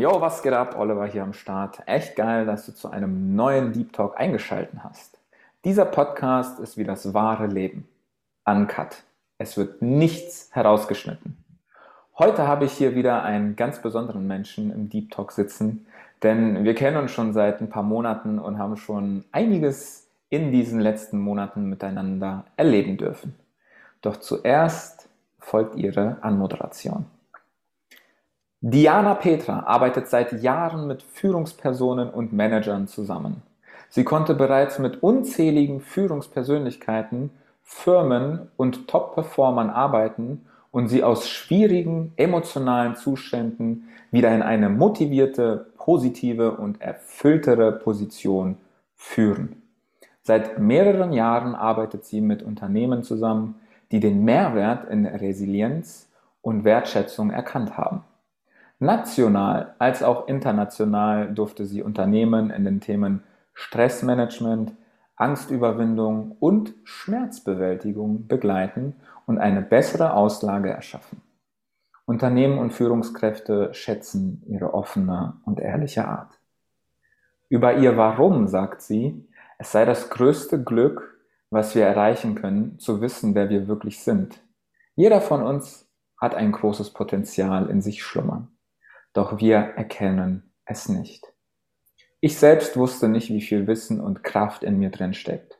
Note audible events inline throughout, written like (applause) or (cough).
Yo, was geht ab? Oliver hier am Start. Echt geil, dass du zu einem neuen Deep Talk eingeschaltet hast. Dieser Podcast ist wie das wahre Leben. Uncut. Es wird nichts herausgeschnitten. Heute habe ich hier wieder einen ganz besonderen Menschen im Deep Talk sitzen, denn wir kennen uns schon seit ein paar Monaten und haben schon einiges in diesen letzten Monaten miteinander erleben dürfen. Doch zuerst folgt ihre Anmoderation. Diana Petra arbeitet seit Jahren mit Führungspersonen und Managern zusammen. Sie konnte bereits mit unzähligen Führungspersönlichkeiten, Firmen und Top-Performern arbeiten und sie aus schwierigen emotionalen Zuständen wieder in eine motivierte, positive und erfülltere Position führen. Seit mehreren Jahren arbeitet sie mit Unternehmen zusammen, die den Mehrwert in Resilienz und Wertschätzung erkannt haben. National als auch international durfte sie Unternehmen in den Themen Stressmanagement, Angstüberwindung und Schmerzbewältigung begleiten und eine bessere Auslage erschaffen. Unternehmen und Führungskräfte schätzen ihre offene und ehrliche Art. Über ihr Warum sagt sie, es sei das größte Glück, was wir erreichen können, zu wissen, wer wir wirklich sind. Jeder von uns hat ein großes Potenzial in sich schlummern doch wir erkennen es nicht. Ich selbst wusste nicht, wie viel Wissen und Kraft in mir drin steckt.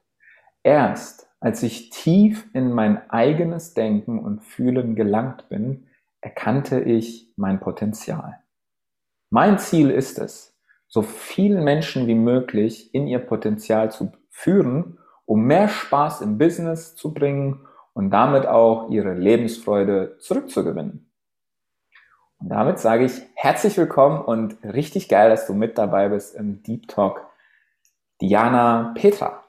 Erst als ich tief in mein eigenes Denken und Fühlen gelangt bin, erkannte ich mein Potenzial. Mein Ziel ist es, so viele Menschen wie möglich in ihr Potenzial zu führen, um mehr Spaß im Business zu bringen und damit auch ihre Lebensfreude zurückzugewinnen. Und damit sage ich herzlich willkommen und richtig geil, dass du mit dabei bist im Deep Talk. Diana Petra.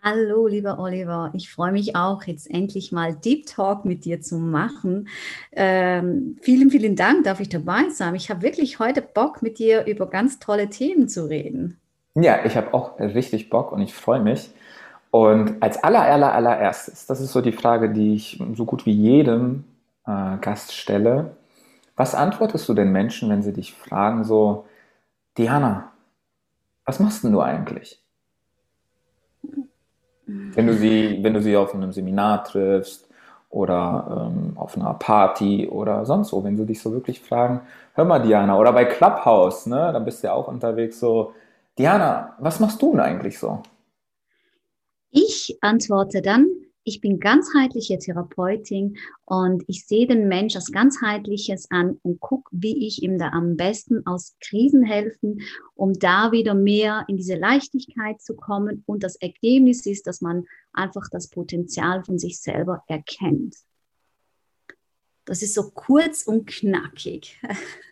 Hallo, lieber Oliver. Ich freue mich auch, jetzt endlich mal Deep Talk mit dir zu machen. Ähm, vielen, vielen Dank, darf ich dabei sein. Ich habe wirklich heute Bock, mit dir über ganz tolle Themen zu reden. Ja, ich habe auch richtig Bock und ich freue mich. Und als aller, aller, allererstes, das ist so die Frage, die ich so gut wie jedem äh, Gast stelle. Was antwortest du den Menschen, wenn sie dich fragen, so, Diana, was machst denn du eigentlich? Wenn du sie, wenn du sie auf einem Seminar triffst oder ähm, auf einer Party oder sonst wo, wenn sie dich so wirklich fragen, hör mal, Diana, oder bei Clubhouse, ne, da bist du ja auch unterwegs so, Diana, was machst du denn eigentlich so? Ich antworte dann, ich bin ganzheitliche Therapeutin und ich sehe den Mensch als ganzheitliches an und gucke, wie ich ihm da am besten aus Krisen helfen, um da wieder mehr in diese Leichtigkeit zu kommen. Und das Ergebnis ist, dass man einfach das Potenzial von sich selber erkennt. Das ist so kurz und knackig.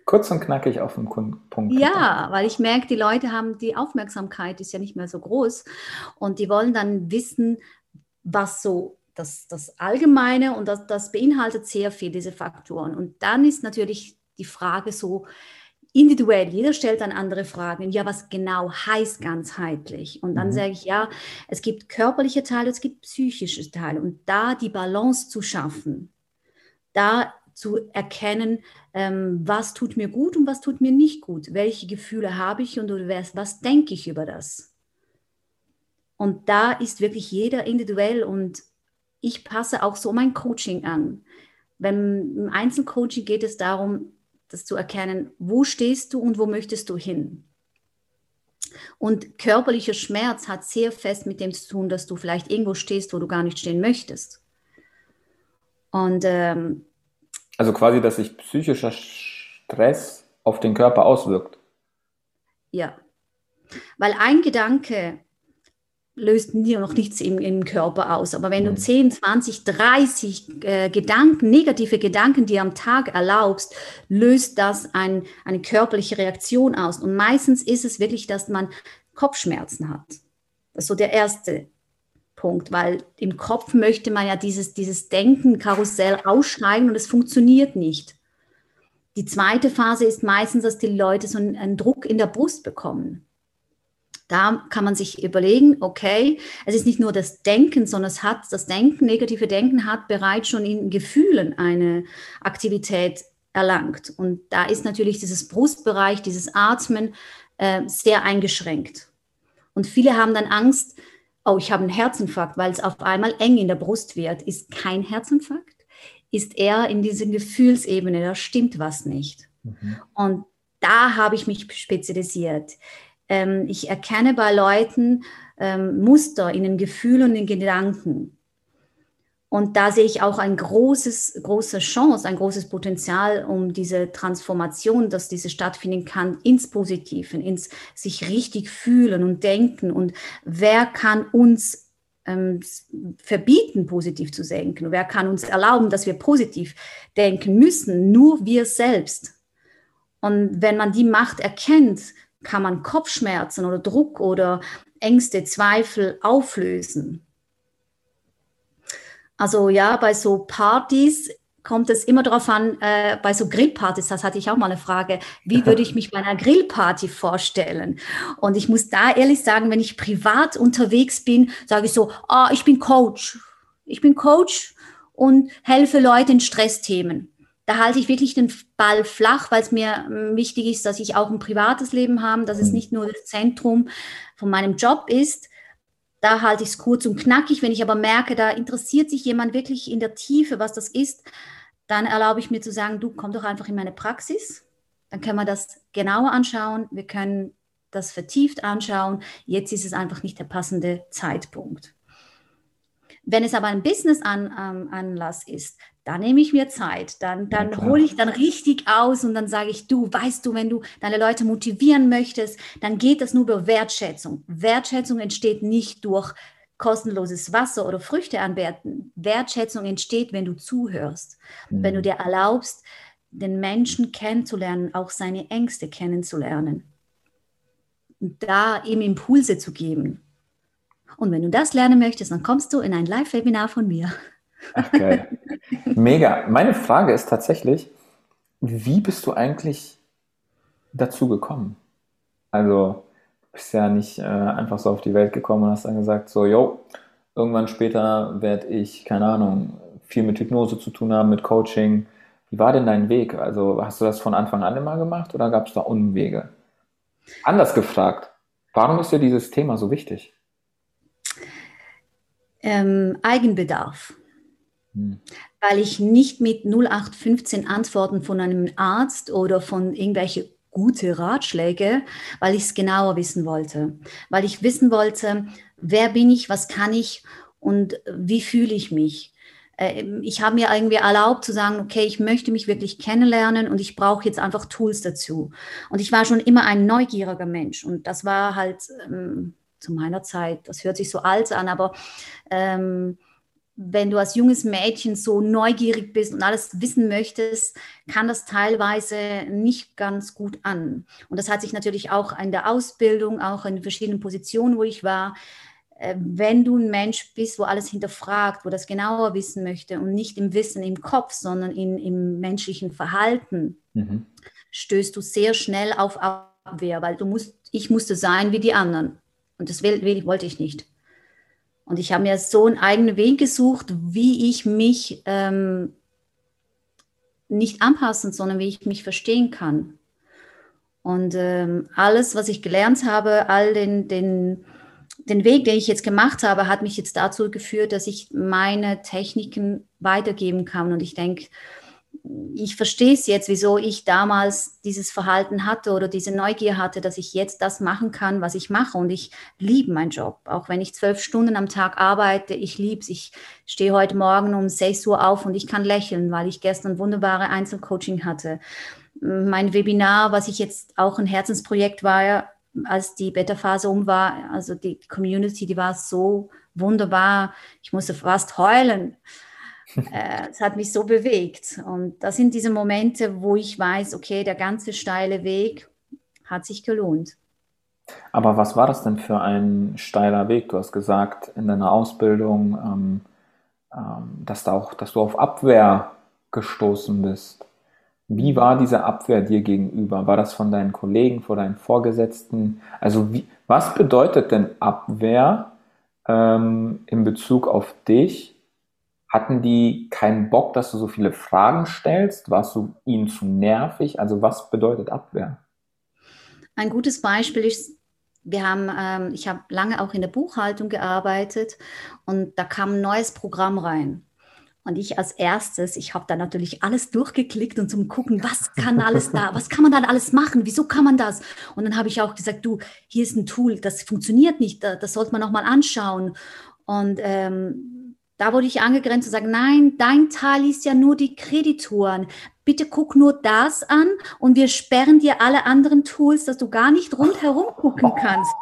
Kurz und knackig auf den Punkt. Ja, weil ich merke, die Leute haben die Aufmerksamkeit ist ja nicht mehr so groß und die wollen dann wissen, was so das, das Allgemeine und das, das beinhaltet sehr viel, diese Faktoren. Und dann ist natürlich die Frage so individuell, jeder stellt dann andere Fragen. Ja, was genau heißt ganzheitlich? Und dann mhm. sage ich, ja, es gibt körperliche Teile, es gibt psychische Teile. Und da die Balance zu schaffen, da zu erkennen, ähm, was tut mir gut und was tut mir nicht gut, welche Gefühle habe ich und was, was denke ich über das. Und da ist wirklich jeder individuell und ich passe auch so mein Coaching an. Wenn im Einzelcoaching geht es darum, das zu erkennen, wo stehst du und wo möchtest du hin. Und körperlicher Schmerz hat sehr fest mit dem zu tun, dass du vielleicht irgendwo stehst, wo du gar nicht stehen möchtest. Und ähm, also quasi, dass sich psychischer Stress auf den Körper auswirkt. Ja, weil ein Gedanke löst dir noch nichts im, im Körper aus. Aber wenn du 10, 20, 30 äh, Gedanken, negative Gedanken dir am Tag erlaubst, löst das ein, eine körperliche Reaktion aus. Und meistens ist es wirklich, dass man Kopfschmerzen hat. Das ist so der erste Punkt, weil im Kopf möchte man ja dieses, dieses Denken-Karussell ausschneiden und es funktioniert nicht. Die zweite Phase ist meistens, dass die Leute so einen, einen Druck in der Brust bekommen. Da kann man sich überlegen, okay, es ist nicht nur das Denken, sondern es hat, das Denken, negative Denken hat bereits schon in Gefühlen eine Aktivität erlangt. Und da ist natürlich dieses Brustbereich, dieses Atmen äh, sehr eingeschränkt. Und viele haben dann Angst, oh, ich habe einen Herzinfarkt, weil es auf einmal eng in der Brust wird. Ist kein Herzinfarkt, ist eher in dieser Gefühlsebene, da stimmt was nicht. Mhm. Und da habe ich mich spezialisiert. Ähm, ich erkenne bei Leuten ähm, Muster in den Gefühlen und den Gedanken. Und da sehe ich auch ein großes, große Chance, ein großes Potenzial, um diese Transformation, dass diese stattfinden kann, ins Positive, ins sich richtig fühlen und denken. Und wer kann uns ähm, verbieten, positiv zu denken? Wer kann uns erlauben, dass wir positiv denken müssen? Nur wir selbst. Und wenn man die Macht erkennt, kann man Kopfschmerzen oder Druck oder Ängste, Zweifel auflösen. Also ja, bei so Partys kommt es immer darauf an, äh, bei so Grillpartys, das hatte ich auch mal eine Frage, wie würde ich mich bei einer Grillparty vorstellen? Und ich muss da ehrlich sagen, wenn ich privat unterwegs bin, sage ich so, ah, ich bin Coach. Ich bin Coach und helfe Leuten in Stressthemen. Da halte ich wirklich den Ball flach, weil es mir ähm, wichtig ist, dass ich auch ein privates Leben habe, dass es mhm. nicht nur das Zentrum von meinem Job ist, da halte ich es kurz und knackig. Wenn ich aber merke, da interessiert sich jemand wirklich in der Tiefe, was das ist, dann erlaube ich mir zu sagen, du komm doch einfach in meine Praxis. Dann können wir das genauer anschauen. Wir können das vertieft anschauen. Jetzt ist es einfach nicht der passende Zeitpunkt. Wenn es aber ein Business-Anlass ist, dann nehme ich mir Zeit, dann, dann ja, hole ich dann richtig aus und dann sage ich, du, weißt du, wenn du deine Leute motivieren möchtest, dann geht das nur über Wertschätzung. Wertschätzung entsteht nicht durch kostenloses Wasser oder Früchte anwerten. Wertschätzung entsteht, wenn du zuhörst, mhm. wenn du dir erlaubst, den Menschen kennenzulernen, auch seine Ängste kennenzulernen. Und da ihm Impulse zu geben. Und wenn du das lernen möchtest, dann kommst du in ein Live-Webinar von mir. Ach, geil. Mega. Meine Frage ist tatsächlich, wie bist du eigentlich dazu gekommen? Also, du bist ja nicht äh, einfach so auf die Welt gekommen und hast dann gesagt, so, yo, irgendwann später werde ich, keine Ahnung, viel mit Hypnose zu tun haben, mit Coaching. Wie war denn dein Weg? Also, hast du das von Anfang an immer gemacht oder gab es da Umwege? Anders gefragt, warum ist dir dieses Thema so wichtig? Ähm, Eigenbedarf. Hm. Weil ich nicht mit 0815 Antworten von einem Arzt oder von irgendwelche gute Ratschläge, weil ich es genauer wissen wollte. Weil ich wissen wollte, wer bin ich, was kann ich und wie fühle ich mich. Ähm, ich habe mir irgendwie erlaubt zu sagen, okay, ich möchte mich wirklich kennenlernen und ich brauche jetzt einfach Tools dazu. Und ich war schon immer ein neugieriger Mensch und das war halt ähm, zu meiner Zeit, das hört sich so alt an, aber ähm, wenn du als junges Mädchen so neugierig bist und alles wissen möchtest, kann das teilweise nicht ganz gut an. Und das hat sich natürlich auch in der Ausbildung, auch in verschiedenen Positionen, wo ich war, äh, wenn du ein Mensch bist, wo alles hinterfragt, wo das genauer wissen möchte und nicht im Wissen im Kopf, sondern in, im menschlichen Verhalten, mhm. stößt du sehr schnell auf Abwehr, weil du musst, ich musste sein wie die anderen. Und das will, will, wollte ich nicht. Und ich habe mir so einen eigenen Weg gesucht, wie ich mich ähm, nicht anpassen, sondern wie ich mich verstehen kann. Und ähm, alles, was ich gelernt habe, all den, den, den Weg, den ich jetzt gemacht habe, hat mich jetzt dazu geführt, dass ich meine Techniken weitergeben kann. Und ich denke, ich verstehe es jetzt, wieso ich damals dieses Verhalten hatte oder diese Neugier hatte, dass ich jetzt das machen kann, was ich mache. Und ich liebe meinen Job. Auch wenn ich zwölf Stunden am Tag arbeite, ich liebe es. Ich stehe heute Morgen um 6 Uhr auf und ich kann lächeln, weil ich gestern wunderbare Einzelcoaching hatte. Mein Webinar, was ich jetzt auch ein Herzensprojekt war, als die Beta-Phase um war, also die Community, die war so wunderbar. Ich musste fast heulen es hat mich so bewegt. Und das sind diese Momente, wo ich weiß, okay, der ganze steile Weg hat sich gelohnt. Aber was war das denn für ein steiler Weg? Du hast gesagt, in deiner Ausbildung, ähm, ähm, dass, da auch, dass du auf Abwehr gestoßen bist. Wie war diese Abwehr dir gegenüber? War das von deinen Kollegen, von deinen Vorgesetzten? Also wie, was bedeutet denn Abwehr ähm, in Bezug auf dich Hatten die keinen Bock, dass du so viele Fragen stellst? Warst du ihnen zu nervig? Also was bedeutet Abwehr? Ein gutes Beispiel ist, wir haben, ähm, ich habe lange auch in der Buchhaltung gearbeitet und da kam ein neues Programm rein. Und ich als erstes, ich habe da natürlich alles durchgeklickt und zum gucken, was kann alles da, was kann man da alles machen, wieso kann man das? Und dann habe ich auch gesagt, du, hier ist ein Tool, das funktioniert nicht, das sollte man nochmal anschauen. Und ähm, da wurde ich angegrenzt und sagen, nein, dein Teil ist ja nur die Kreditoren. Bitte guck nur das an und wir sperren dir alle anderen Tools, dass du gar nicht rundherum gucken (laughs) kannst.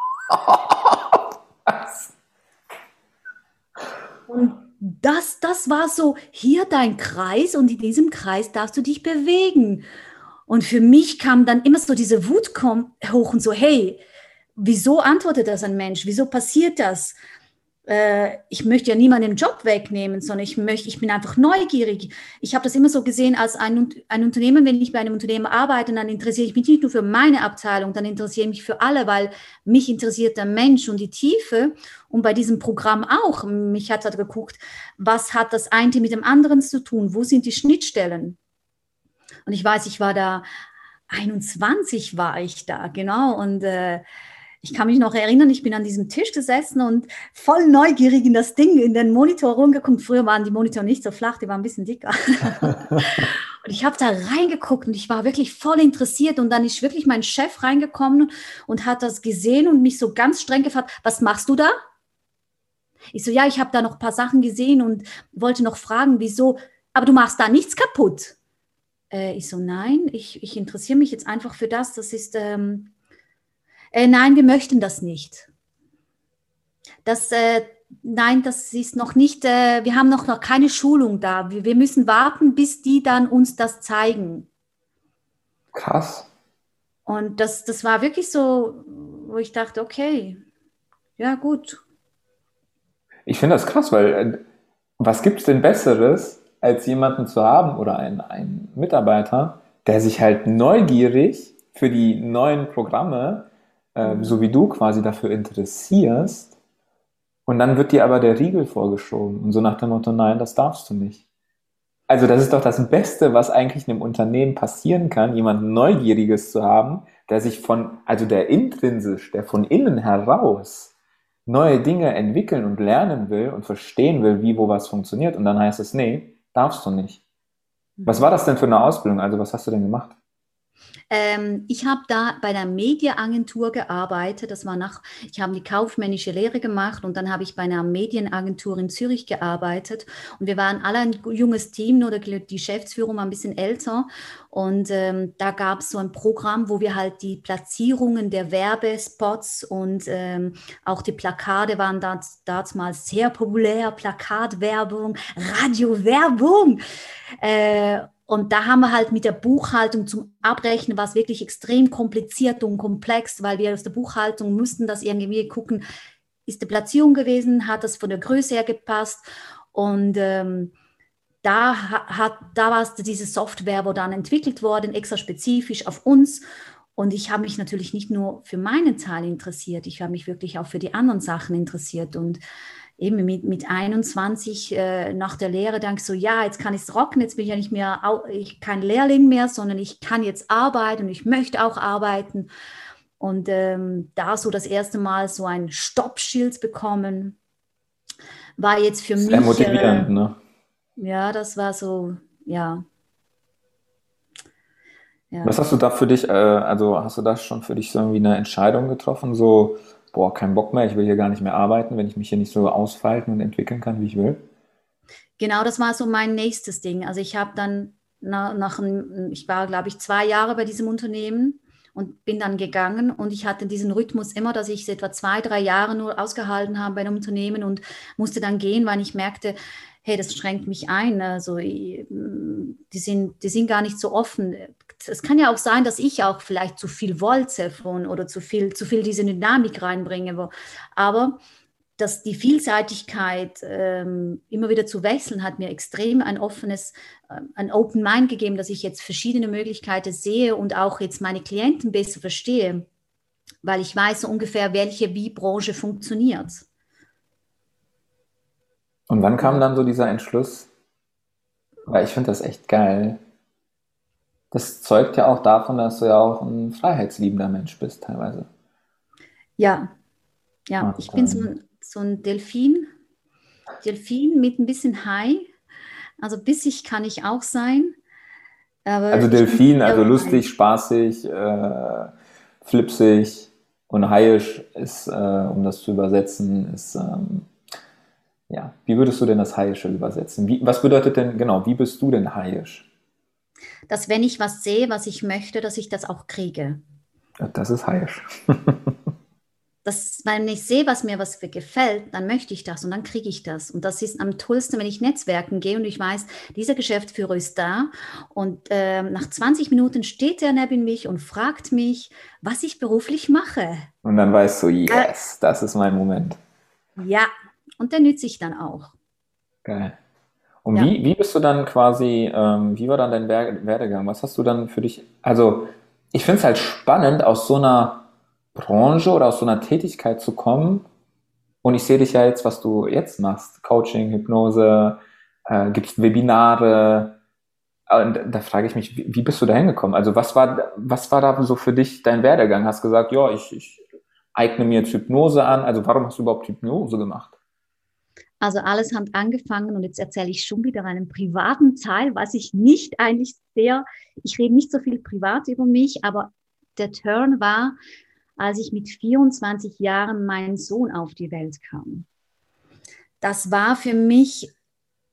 Und das, das war so, hier dein Kreis und in diesem Kreis darfst du dich bewegen. Und für mich kam dann immer so diese Wut hoch und so, hey, wieso antwortet das ein Mensch? Wieso passiert das? Äh, ich möchte ja niemanden den Job wegnehmen, sondern ich möchte, ich bin einfach neugierig. Ich habe das immer so gesehen als ein, ein Unternehmen, wenn ich bei einem Unternehmen arbeite, dann interessiere ich mich nicht nur für meine Abteilung, dann interessiere ich mich für alle, weil mich interessiert der Mensch und die Tiefe. Und bei diesem Programm auch. Mich hat halt geguckt, was hat das eine mit dem anderen zu tun? Wo sind die Schnittstellen? Und ich weiß, ich war da 21 war ich da, genau. Und äh, ich kann mich noch erinnern, ich bin an diesem Tisch gesessen und voll neugierig in das Ding, in den Monitor rumgeguckt. Früher waren die Monitore nicht so flach, die waren ein bisschen dicker. (laughs) und ich habe da reingeguckt und ich war wirklich voll interessiert. Und dann ist wirklich mein Chef reingekommen und hat das gesehen und mich so ganz streng gefragt, was machst du da? Ich so, ja, ich habe da noch ein paar Sachen gesehen und wollte noch fragen, wieso, aber du machst da nichts kaputt. Äh, ich so, nein, ich, ich interessiere mich jetzt einfach für das. Das ist ähm, äh, nein, wir möchten das nicht. Das, äh, nein, das ist noch nicht, äh, wir haben noch, noch keine Schulung da. Wir, wir müssen warten, bis die dann uns das zeigen. Krass. Und das, das war wirklich so, wo ich dachte, okay, ja gut. Ich finde das krass, weil äh, was gibt es denn Besseres, als jemanden zu haben oder einen, einen Mitarbeiter, der sich halt neugierig für die neuen Programme äh, so wie du quasi dafür interessierst. Und dann wird dir aber der Riegel vorgeschoben und so nach dem Motto, nein, das darfst du nicht. Also das ist doch das Beste, was eigentlich einem Unternehmen passieren kann, jemanden Neugieriges zu haben, der sich von, also der intrinsisch, der von innen heraus neue Dinge entwickeln und lernen will und verstehen will, wie wo was funktioniert. Und dann heißt es, nee, darfst du nicht. Was war das denn für eine Ausbildung? Also was hast du denn gemacht? Ähm, ich habe da bei der Medienagentur gearbeitet. Das war nach, ich habe die kaufmännische Lehre gemacht und dann habe ich bei einer Medienagentur in Zürich gearbeitet. Und wir waren alle ein junges Team, nur die Geschäftsführung war ein bisschen älter. Und ähm, da gab es so ein Programm, wo wir halt die Platzierungen der Werbespots und ähm, auch die Plakate waren damals sehr populär, Plakatwerbung, Radiowerbung. Äh, und da haben wir halt mit der Buchhaltung zum Abrechnen, was wirklich extrem kompliziert und komplex, weil wir aus der Buchhaltung mussten das irgendwie gucken, ist die Platzierung gewesen, hat das von der Größe her gepasst und ähm, da hat, da war es diese Software, wo dann entwickelt worden, extra spezifisch auf uns. Und ich habe mich natürlich nicht nur für meinen Teil interessiert, ich habe mich wirklich auch für die anderen Sachen interessiert. Und eben mit, mit 21 äh, nach der Lehre denke ich so, ja, jetzt kann ich es rocken, jetzt bin ich ja nicht mehr ich, kein Lehrling mehr, sondern ich kann jetzt arbeiten und ich möchte auch arbeiten. Und ähm, da so das erste Mal so ein Stoppschild bekommen, war jetzt für Sehr mich. Sehr motivierend, äh, ne? Ja, das war so, ja. ja. Was hast du da für dich, äh, also hast du da schon für dich so irgendwie eine Entscheidung getroffen, so boah, kein Bock mehr, ich will hier gar nicht mehr arbeiten, wenn ich mich hier nicht so ausfalten und entwickeln kann, wie ich will? Genau, das war so mein nächstes Ding. Also ich habe dann nach, nach ich war, glaube ich, zwei Jahre bei diesem Unternehmen und bin dann gegangen und ich hatte diesen Rhythmus immer, dass ich etwa zwei, drei Jahre nur ausgehalten habe bei einem Unternehmen und musste dann gehen, weil ich merkte, hey, das schränkt mich ein. Also die sind, die sind gar nicht so offen es kann ja auch sein, dass ich auch vielleicht zu viel wollte von oder zu viel, zu viel diese Dynamik reinbringe. Aber dass die Vielseitigkeit ähm, immer wieder zu wechseln, hat mir extrem ein offenes, äh, ein Open Mind gegeben, dass ich jetzt verschiedene Möglichkeiten sehe und auch jetzt meine Klienten besser verstehe, weil ich weiß so ungefähr, welche wie Branche funktioniert. Und wann kam dann so dieser Entschluss? Weil ich finde das echt geil. Das zeugt ja auch davon, dass du ja auch ein freiheitsliebender Mensch bist, teilweise. Ja, ja, ich bin so ein, so ein Delfin, Delfin mit ein bisschen Hai. Also bissig kann ich auch sein. also Delfin, also lustig, spaßig, äh, flipsig und haiisch ist, äh, um das zu übersetzen, ist, ähm, ja, wie würdest du denn das Haiische übersetzen? Wie, was bedeutet denn, genau, wie bist du denn haiisch? Dass wenn ich was sehe, was ich möchte, dass ich das auch kriege. Das ist haiisch. (laughs) das, wenn ich sehe, was mir was gefällt, dann möchte ich das und dann kriege ich das. Und das ist am tollsten, wenn ich Netzwerken gehe und ich weiß, dieser Geschäftsführer ist da und äh, nach 20 Minuten steht er neben mich und fragt mich, was ich beruflich mache. Und dann weißt du, yes, äh, das ist mein Moment. Ja, und der nütze ich dann auch. Geil. Und ja. wie, wie bist du dann quasi, ähm, wie war dann dein Werdegang? Was hast du dann für dich, also ich finde es halt spannend, aus so einer Branche oder aus so einer Tätigkeit zu kommen. Und ich sehe dich ja jetzt, was du jetzt machst. Coaching, Hypnose, äh, gibt Webinare. Und da frage ich mich, wie bist du da hingekommen? Also was war, was war da so für dich dein Werdegang? Hast gesagt, ja, ich, ich eigne mir jetzt Hypnose an. Also warum hast du überhaupt Hypnose gemacht? Also alles hat angefangen und jetzt erzähle ich schon wieder einen privaten Teil, was ich nicht eigentlich sehr, ich rede nicht so viel privat über mich, aber der Turn war, als ich mit 24 Jahren mein Sohn auf die Welt kam. Das war für mich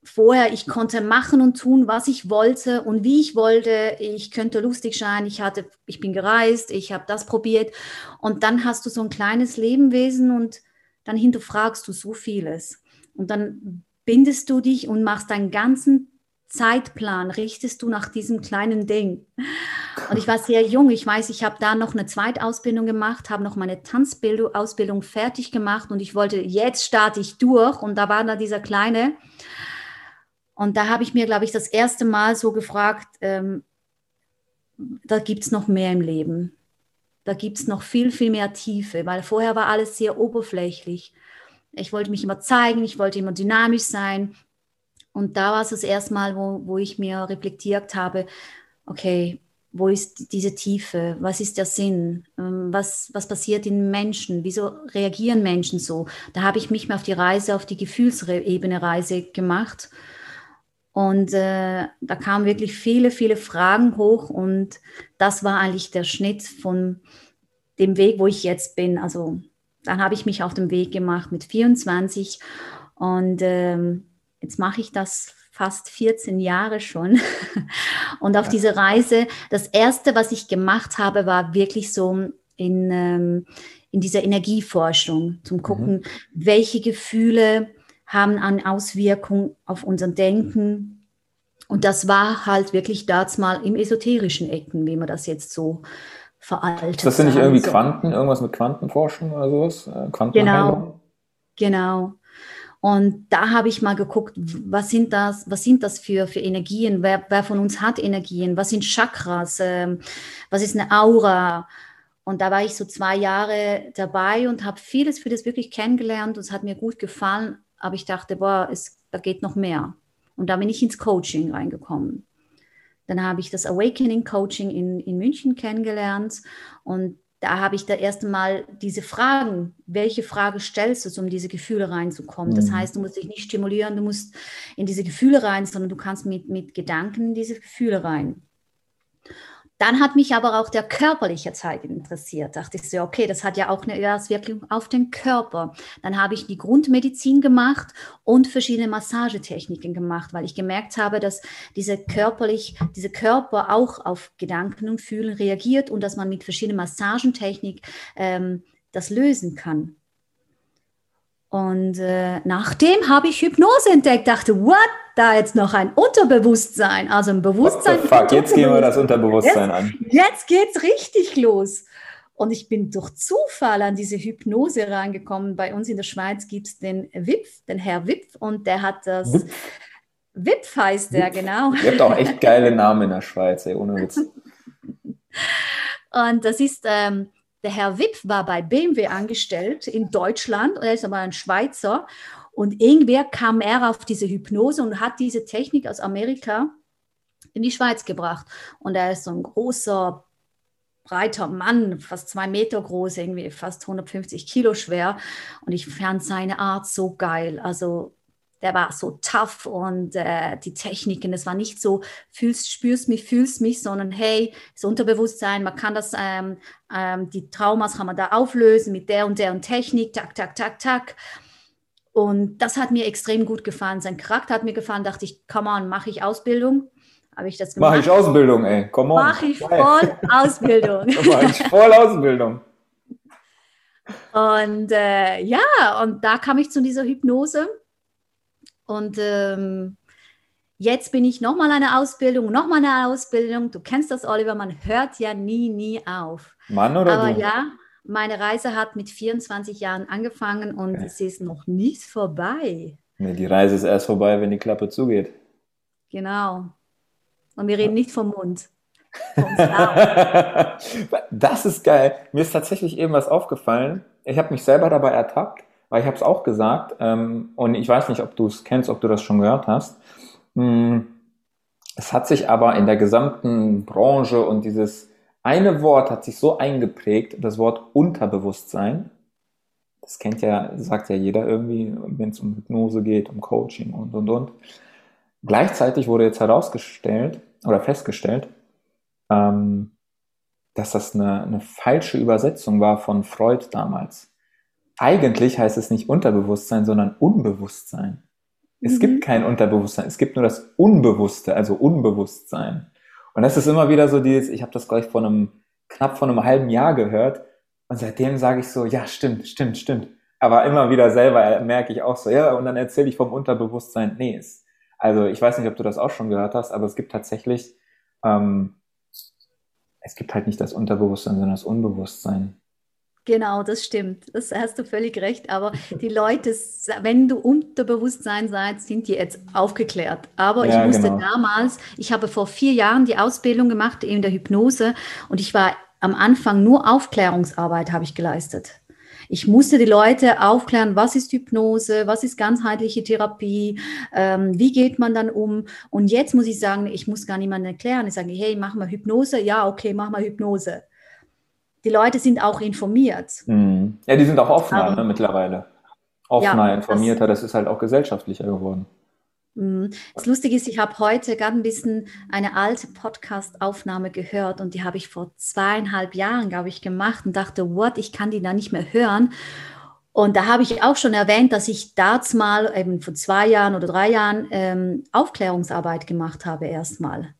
vorher, ich konnte machen und tun, was ich wollte und wie ich wollte. Ich könnte lustig sein, ich hatte, ich bin gereist, ich habe das probiert. Und dann hast du so ein kleines Lebenwesen und dann hinterfragst du so vieles. Und dann bindest du dich und machst deinen ganzen Zeitplan richtest du nach diesem kleinen Ding. Und ich war sehr jung. Ich weiß, ich habe da noch eine Zweitausbildung gemacht, habe noch meine Tanzausbildung fertig gemacht und ich wollte, jetzt starte ich durch. Und da war da dieser kleine. Und da habe ich mir, glaube ich, das erste Mal so gefragt, ähm, da gibt es noch mehr im Leben. Da gibt es noch viel, viel mehr Tiefe, weil vorher war alles sehr oberflächlich. Ich wollte mich immer zeigen, ich wollte immer dynamisch sein. Und da war es das erste Mal, wo, wo ich mir reflektiert habe, okay, wo ist diese Tiefe? Was ist der Sinn? Ähm, was, was passiert in Menschen? Wieso reagieren Menschen so? Da habe ich mich mal auf die Reise, auf die Gefühlsebene Reise gemacht. Und äh, da kamen wirklich viele, viele Fragen hoch. Und das war eigentlich der Schnitt von dem Weg, wo ich jetzt bin. Also dann habe ich mich auf den Weg gemacht mit 24. Und ähm, Jetzt mache ich das fast 14 Jahre schon. (laughs) Und auf ja. diese Reise, das Erste, was ich gemacht habe, war wirklich so in, ähm, in dieser Energieforschung, zum mhm. Gucken, mhm. welche Gefühle haben eine Auswirkung auf unser Denken. Und das war halt wirklich damals mal im esoterischen Ecken, wie man das jetzt so veraltet. Das sind nicht irgendwie Quanten, irgendwas mit Quantenforschung oder sowas? Äh, Quantenheilung? Genau, genau. Und da habe ich mal geguckt, was sind das, was sind das für, für Energien? Wer, wer von uns hat Energien? Was sind Chakras? Ähm, was ist eine Aura? Und da war ich so zwei Jahre dabei und habe vieles, vieles wirklich kennengelernt und es hat mir gut gefallen. Aber ich dachte, boah, es, da geht noch mehr. Und da bin ich ins Coaching reingekommen. Dann habe ich das Awakening Coaching in, in München kennengelernt und da habe ich da erst einmal diese Fragen, welche Frage stellst du, um diese Gefühle reinzukommen? Das mhm. heißt, du musst dich nicht stimulieren, du musst in diese Gefühle rein, sondern du kannst mit, mit Gedanken in diese Gefühle rein. Dann hat mich aber auch der körperliche Teil interessiert. Dachte ich so, okay, das hat ja auch eine Auswirkung auf den Körper. Dann habe ich die Grundmedizin gemacht und verschiedene Massagetechniken gemacht, weil ich gemerkt habe, dass diese körperlich, diese Körper auch auf Gedanken und Fühlen reagiert und dass man mit verschiedenen Massagentechniken ähm, das lösen kann. Und äh, nachdem habe ich Hypnose entdeckt, dachte, what? Da jetzt noch ein Unterbewusstsein, also ein Bewusstsein. Fuck, jetzt gehen wir das Unterbewusstsein jetzt, an. Jetzt geht's richtig los. Und ich bin durch Zufall an diese Hypnose reingekommen. Bei uns in der Schweiz gibt es den Wipf, den Herr Wipf, und der hat das. Wipf, Wipf heißt der, genau. Ihr habt auch echt geile Namen in der Schweiz, ey, ohne Witz. (laughs) und das ist ähm, der Herr Wipp war bei BMW angestellt in Deutschland, er ist aber ein Schweizer Und irgendwer kam er auf diese Hypnose und hat diese Technik aus Amerika in die Schweiz gebracht. Und er ist so ein großer, breiter Mann, fast zwei Meter groß, irgendwie fast 150 Kilo schwer. Und ich fand seine Art so geil. Also der war so tough und äh, die Techniken, es war nicht so, fühlst, spürst mich, fühlst mich, sondern hey, das Unterbewusstsein, man kann das, ähm, ähm, die Traumas kann man da auflösen mit der und der und Technik, tak, tak, tak, tak. Und das hat mir extrem gut gefallen. Sein Charakter hat mir gefallen, dachte ich, come on, mache ich Ausbildung. Habe ich das gemacht? Mache ich Ausbildung, ey, come on. Mache ich voll (laughs) Ausbildung. Mache ich voll Ausbildung. Und äh, ja, und da kam ich zu dieser Hypnose und ähm, jetzt bin ich nochmal eine Ausbildung, nochmal eine Ausbildung. Du kennst das, Oliver, man hört ja nie, nie auf. Mann oder Aber du? ja, meine Reise hat mit 24 Jahren angefangen und okay. sie ist noch nicht vorbei. Nee, die Reise ist erst vorbei, wenn die Klappe zugeht. Genau. Und wir reden nicht vom Mund. (laughs) das ist geil. Mir ist tatsächlich eben was aufgefallen. Ich habe mich selber dabei ertappt weil ich habe es auch gesagt ähm, und ich weiß nicht, ob du es kennst, ob du das schon gehört hast. Hm, es hat sich aber in der gesamten Branche und dieses eine Wort hat sich so eingeprägt, das Wort Unterbewusstsein. Das kennt ja, sagt ja jeder irgendwie, wenn es um Hypnose geht, um Coaching und und und. Gleichzeitig wurde jetzt herausgestellt oder festgestellt, ähm, dass das eine, eine falsche Übersetzung war von Freud damals eigentlich heißt es nicht Unterbewusstsein, sondern Unbewusstsein. Es mhm. gibt kein Unterbewusstsein, es gibt nur das Unbewusste, also Unbewusstsein. Und das ist immer wieder so dieses, ich habe das gleich vor einem, knapp vor einem halben Jahr gehört und seitdem sage ich so, ja, stimmt, stimmt, stimmt. Aber immer wieder selber merke ich auch so, ja, und dann erzähle ich vom Unterbewusstsein, nee, es, also ich weiß nicht, ob du das auch schon gehört hast, aber es gibt tatsächlich, ähm, es gibt halt nicht das Unterbewusstsein, sondern das Unbewusstsein. Genau, das stimmt. Das hast du völlig recht. Aber die Leute, wenn du Unterbewusstsein seid, sind die jetzt aufgeklärt. Aber ja, ich musste genau. damals, ich habe vor vier Jahren die Ausbildung gemacht in der Hypnose und ich war am Anfang nur Aufklärungsarbeit habe ich geleistet. Ich musste die Leute aufklären, was ist Hypnose, was ist ganzheitliche Therapie, ähm, wie geht man dann um. Und jetzt muss ich sagen, ich muss gar niemandem erklären. Ich sage, hey, mach mal Hypnose. Ja, okay, mach mal Hypnose die Leute sind auch informiert. Mhm. Ja, die sind auch offener Aber, ne, mittlerweile. Offener, ja, informierter, das, das, ist halt auch gesellschaftlicher geworden. Mhm. Das Lustige ist, ich habe heute gerade ein bisschen eine alte Podcast-Aufnahme gehört und die habe ich vor zweieinhalb Jahren, glaube ich, gemacht und dachte, what, ich kann die da nicht mehr hören. Und da habe ich auch schon erwähnt, dass ich damals mal eben vor zwei Jahren oder drei Jahren ähm, Aufklärungsarbeit gemacht habe erstmal.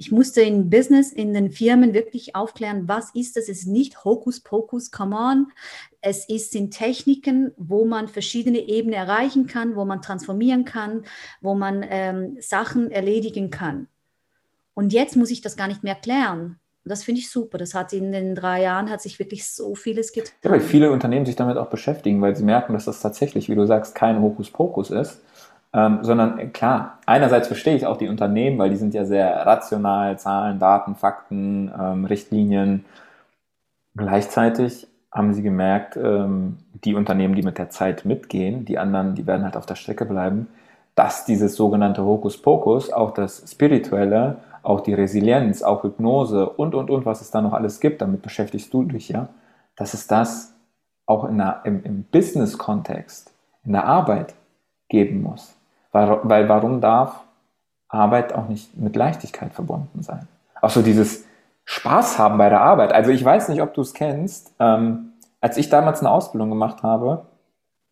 Ich musste in Business, in den Firmen wirklich aufklären, was ist das? Es ist nicht Hokuspokus, come on. Es ist, sind Techniken, wo man verschiedene Ebenen erreichen kann, wo man transformieren kann, wo man ähm, Sachen erledigen kann. Und jetzt muss ich das gar nicht mehr klären. das finde ich super. Das hat in den drei Jahren hat sich wirklich so vieles getan. Ja, weil viele Unternehmen sich damit auch beschäftigen, weil sie merken, dass das tatsächlich, wie du sagst, kein Hokuspokus ist, ähm, sondern äh, klar, einerseits verstehe ich auch die Unternehmen, weil die sind ja sehr rational, Zahlen, Daten, Fakten, ähm, Richtlinien. Gleichzeitig haben sie gemerkt, ähm, die Unternehmen, die mit der Zeit mitgehen, die anderen, die werden halt auf der Strecke bleiben, dass dieses sogenannte Hokuspokus, auch das Spirituelle, auch die Resilienz, auch Hypnose und, und, und, was es da noch alles gibt, damit beschäftigst du dich ja, dass es das auch in der, im, im Business-Kontext, in der Arbeit geben muss. Weil, warum darf Arbeit auch nicht mit Leichtigkeit verbunden sein? Auch so dieses Spaß haben bei der Arbeit. Also ich weiß nicht, ob du es kennst. Ähm, als ich damals eine Ausbildung gemacht habe,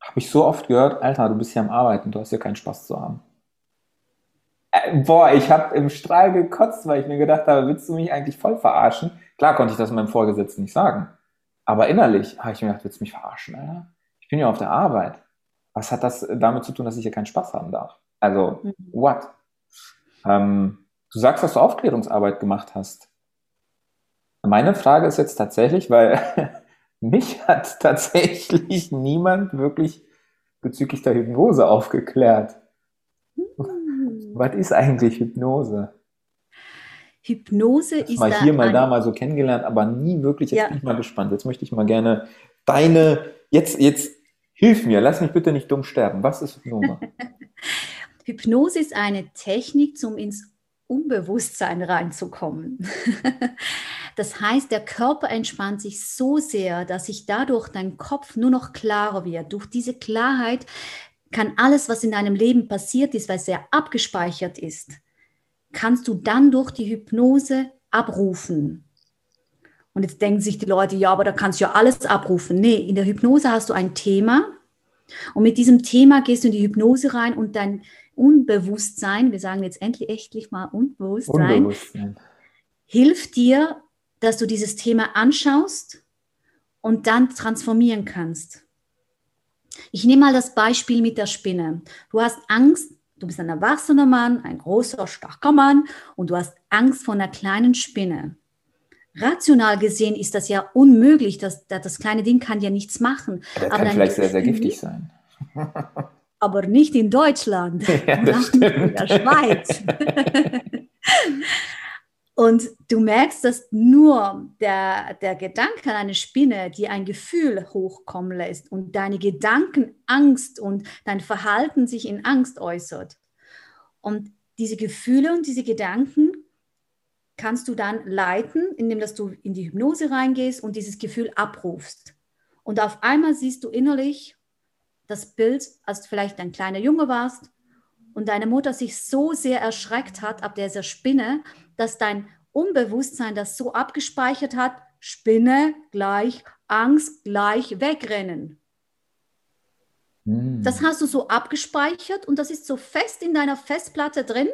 habe ich so oft gehört, Alter, du bist hier am Arbeiten, du hast hier keinen Spaß zu haben. Äh, boah, ich habe im Strahl gekotzt, weil ich mir gedacht habe, willst du mich eigentlich voll verarschen? Klar konnte ich das meinem Vorgesetzten nicht sagen. Aber innerlich habe ich mir gedacht, willst du mich verarschen, Alter? Ich bin ja auf der Arbeit was hat das damit zu tun, dass ich hier keinen Spaß haben darf? Also, mhm. what? Ähm, du sagst, dass du Aufklärungsarbeit gemacht hast. Meine Frage ist jetzt tatsächlich, weil (laughs) mich hat tatsächlich niemand wirklich bezüglich der Hypnose aufgeklärt. Mhm. Was ist eigentlich Hypnose? Hypnose ist mal hier, mal da, mal so kennengelernt, aber nie wirklich. Jetzt ja. bin ich mal gespannt. Jetzt möchte ich mal gerne deine, jetzt, jetzt Hilf mir, lass mich bitte nicht dumm sterben. Was ist Hypnose? (laughs) Hypnose ist eine Technik, um ins Unbewusstsein reinzukommen. (laughs) Das heißt, der Körper entspannt sich so sehr, dass sich dadurch dein Kopf nur noch klarer wird. Durch diese Klarheit kann alles, was in deinem Leben passiert ist, weil es sehr abgespeichert ist, kannst du dann durch die Hypnose abrufen. Und jetzt denken sich die Leute, ja, aber da kannst du ja alles abrufen. Nee, in der Hypnose hast du ein Thema und mit diesem Thema gehst du in die Hypnose rein und dein Unbewusstsein, wir sagen jetzt endlich echtlich mal Unbewusstsein, Unbewusstsein. hilft dir, dass du dieses Thema anschaust und dann transformieren kannst. Ich nehme mal das Beispiel mit der Spinne. Du hast Angst, du bist ein erwachsener Mann, ein großer, starker Mann und du hast Angst vor einer kleinen Spinne. Rational gesehen ist das ja unmöglich. Das, das kleine Ding kann ja nichts machen. Das kann vielleicht sehr, sehr giftig sein. (laughs) aber nicht in Deutschland, (laughs) ja, das in der Schweiz. (laughs) Und du merkst, dass nur der, der Gedanke an eine Spinne, die ein Gefühl hochkommen lässt und deine Gedanken Angst und dein Verhalten sich in Angst äußert. Und diese Gefühle und diese Gedanken kannst du dann leiten, indem dass du in die Hypnose reingehst und dieses Gefühl abrufst. Und auf einmal siehst du innerlich das Bild, als du vielleicht ein kleiner Junge warst und deine Mutter sich so sehr erschreckt hat ab dieser Spinne, dass dein Unbewusstsein das so abgespeichert hat, Spinne gleich Angst gleich wegrennen. Hm. Das hast du so abgespeichert und das ist so fest in deiner Festplatte drin.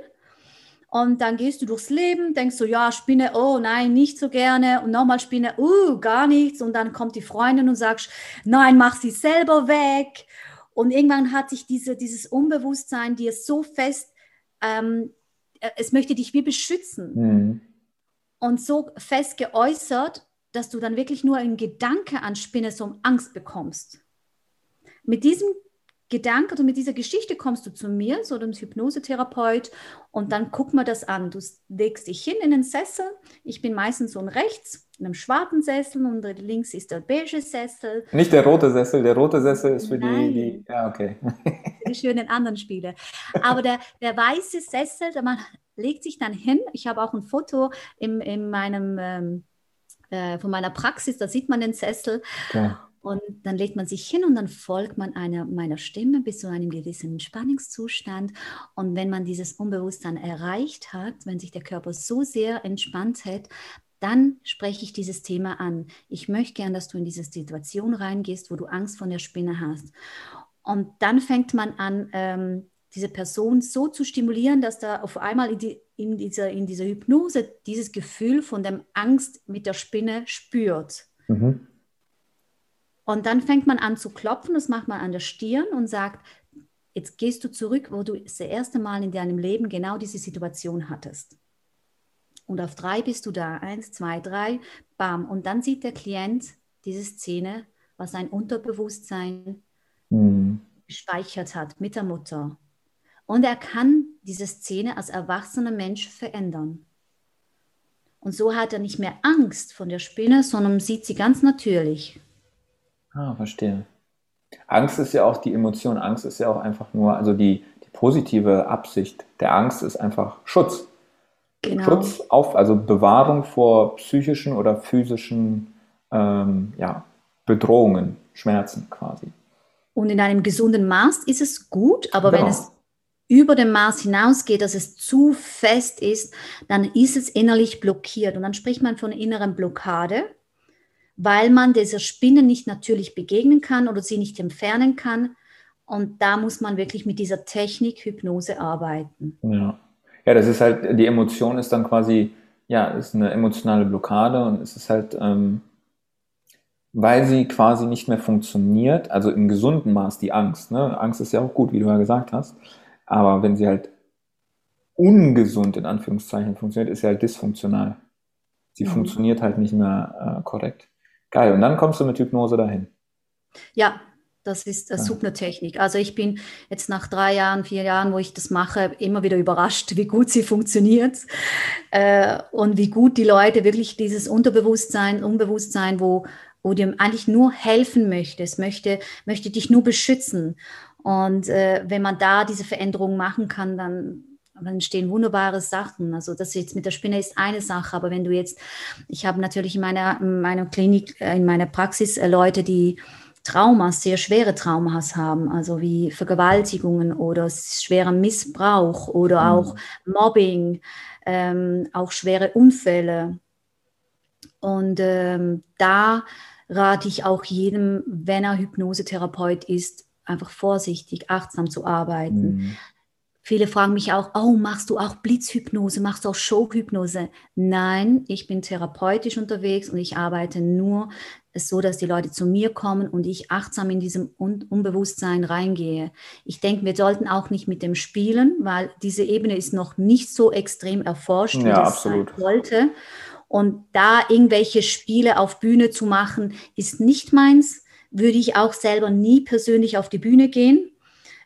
Und dann gehst du durchs Leben, denkst du, ja, Spinne, oh nein, nicht so gerne. Und nochmal Spinne, uh, gar nichts. Und dann kommt die Freundin und sagt, nein, mach sie selber weg. Und irgendwann hat sich diese, dieses Unbewusstsein dir so fest, ähm, äh, es möchte dich wie beschützen. Mhm. Und so fest geäußert, dass du dann wirklich nur einen Gedanke an Spinne so Angst bekommst. Mit diesem Gedanke oder mit dieser Geschichte kommst du zu mir, so dem Hypnosetherapeut, und dann guck mal das an. Du legst dich hin in den Sessel. Ich bin meistens so rechts in einem schwarzen Sessel und links ist der beige Sessel. Nicht der rote Sessel, der rote Sessel ist für Nein. die, die. Ja, okay. (laughs) Die schönen anderen Spiele. Aber der, der weiße Sessel, man legt sich dann hin. Ich habe auch ein Foto in, in meinem, ähm, äh, von meiner Praxis, da sieht man den Sessel. Ja. Und dann legt man sich hin und dann folgt man einer meiner Stimme bis zu einem gewissen Entspannungszustand. Und wenn man dieses Unbewusstsein erreicht hat, wenn sich der Körper so sehr entspannt hat, dann spreche ich dieses Thema an. Ich möchte gern, dass du in diese Situation reingehst, wo du Angst vor der Spinne hast. Und dann fängt man an, ähm, diese Person so zu stimulieren, dass da auf einmal in, die, in, dieser, in dieser Hypnose dieses Gefühl von der Angst mit der Spinne spürt. Mhm. Und dann fängt man an zu klopfen, das macht man an der Stirn und sagt, jetzt gehst du zurück, wo du das erste Mal in deinem Leben genau diese Situation hattest. Und auf drei bist du da. Eins, zwei, drei, bam. Und dann sieht der Klient diese Szene, was sein Unterbewusstsein mhm. gespeichert hat mit der Mutter. Und er kann diese Szene als erwachsener Mensch verändern. Und so hat er nicht mehr Angst von der Spinne, sondern sieht sie ganz natürlich. Ah, verstehe. Angst ist ja auch die Emotion. Angst ist ja auch einfach nur, also die, die positive Absicht der Angst ist einfach Schutz. Genau. Schutz auf, also Bewahrung vor psychischen oder physischen ähm, ja, Bedrohungen, Schmerzen quasi. Und in einem gesunden Maß ist es gut, aber genau. wenn es über dem Maß hinausgeht, dass es zu fest ist, dann ist es innerlich blockiert. Und dann spricht man von inneren Blockade, weil man dieser Spinne nicht natürlich begegnen kann oder sie nicht entfernen kann. Und da muss man wirklich mit dieser Technik Hypnose arbeiten. Ja, ja das ist halt, die Emotion ist dann quasi, ja, ist eine emotionale Blockade und es ist halt, ähm, weil sie quasi nicht mehr funktioniert, also im gesunden Maß die Angst. Ne? Angst ist ja auch gut, wie du ja gesagt hast. Aber wenn sie halt ungesund in Anführungszeichen funktioniert, ist sie halt dysfunktional. Sie mhm. funktioniert halt nicht mehr äh, korrekt. Geil. Und dann kommst du mit Hypnose dahin. Ja, das ist eine super Technik. Also ich bin jetzt nach drei Jahren, vier Jahren, wo ich das mache, immer wieder überrascht, wie gut sie funktioniert äh, und wie gut die Leute wirklich dieses Unterbewusstsein, Unbewusstsein, wo wo dir eigentlich nur helfen möchte, es möchte, möchte dich nur beschützen. Und äh, wenn man da diese Veränderung machen kann, dann dann entstehen wunderbare Sachen. Also das jetzt mit der Spinne ist eine Sache, aber wenn du jetzt, ich habe natürlich in meiner, in meiner Klinik, äh, in meiner Praxis äh, Leute, die Traumas, sehr schwere Traumas haben, also wie Vergewaltigungen oder schwerer Missbrauch oder mhm. auch Mobbing, ähm, auch schwere Unfälle. Und ähm, da rate ich auch jedem, wenn er Hypnosetherapeut ist, einfach vorsichtig, achtsam zu arbeiten. Mhm. Viele fragen mich auch, oh, machst du auch Blitzhypnose, machst du auch Showhypnose? Nein, ich bin therapeutisch unterwegs und ich arbeite nur so, dass die Leute zu mir kommen und ich achtsam in diesem Un Unbewusstsein reingehe. Ich denke, wir sollten auch nicht mit dem spielen, weil diese Ebene ist noch nicht so extrem erforscht, wie ja, das absolut. sein sollte. Und da irgendwelche Spiele auf Bühne zu machen, ist nicht meins. Würde ich auch selber nie persönlich auf die Bühne gehen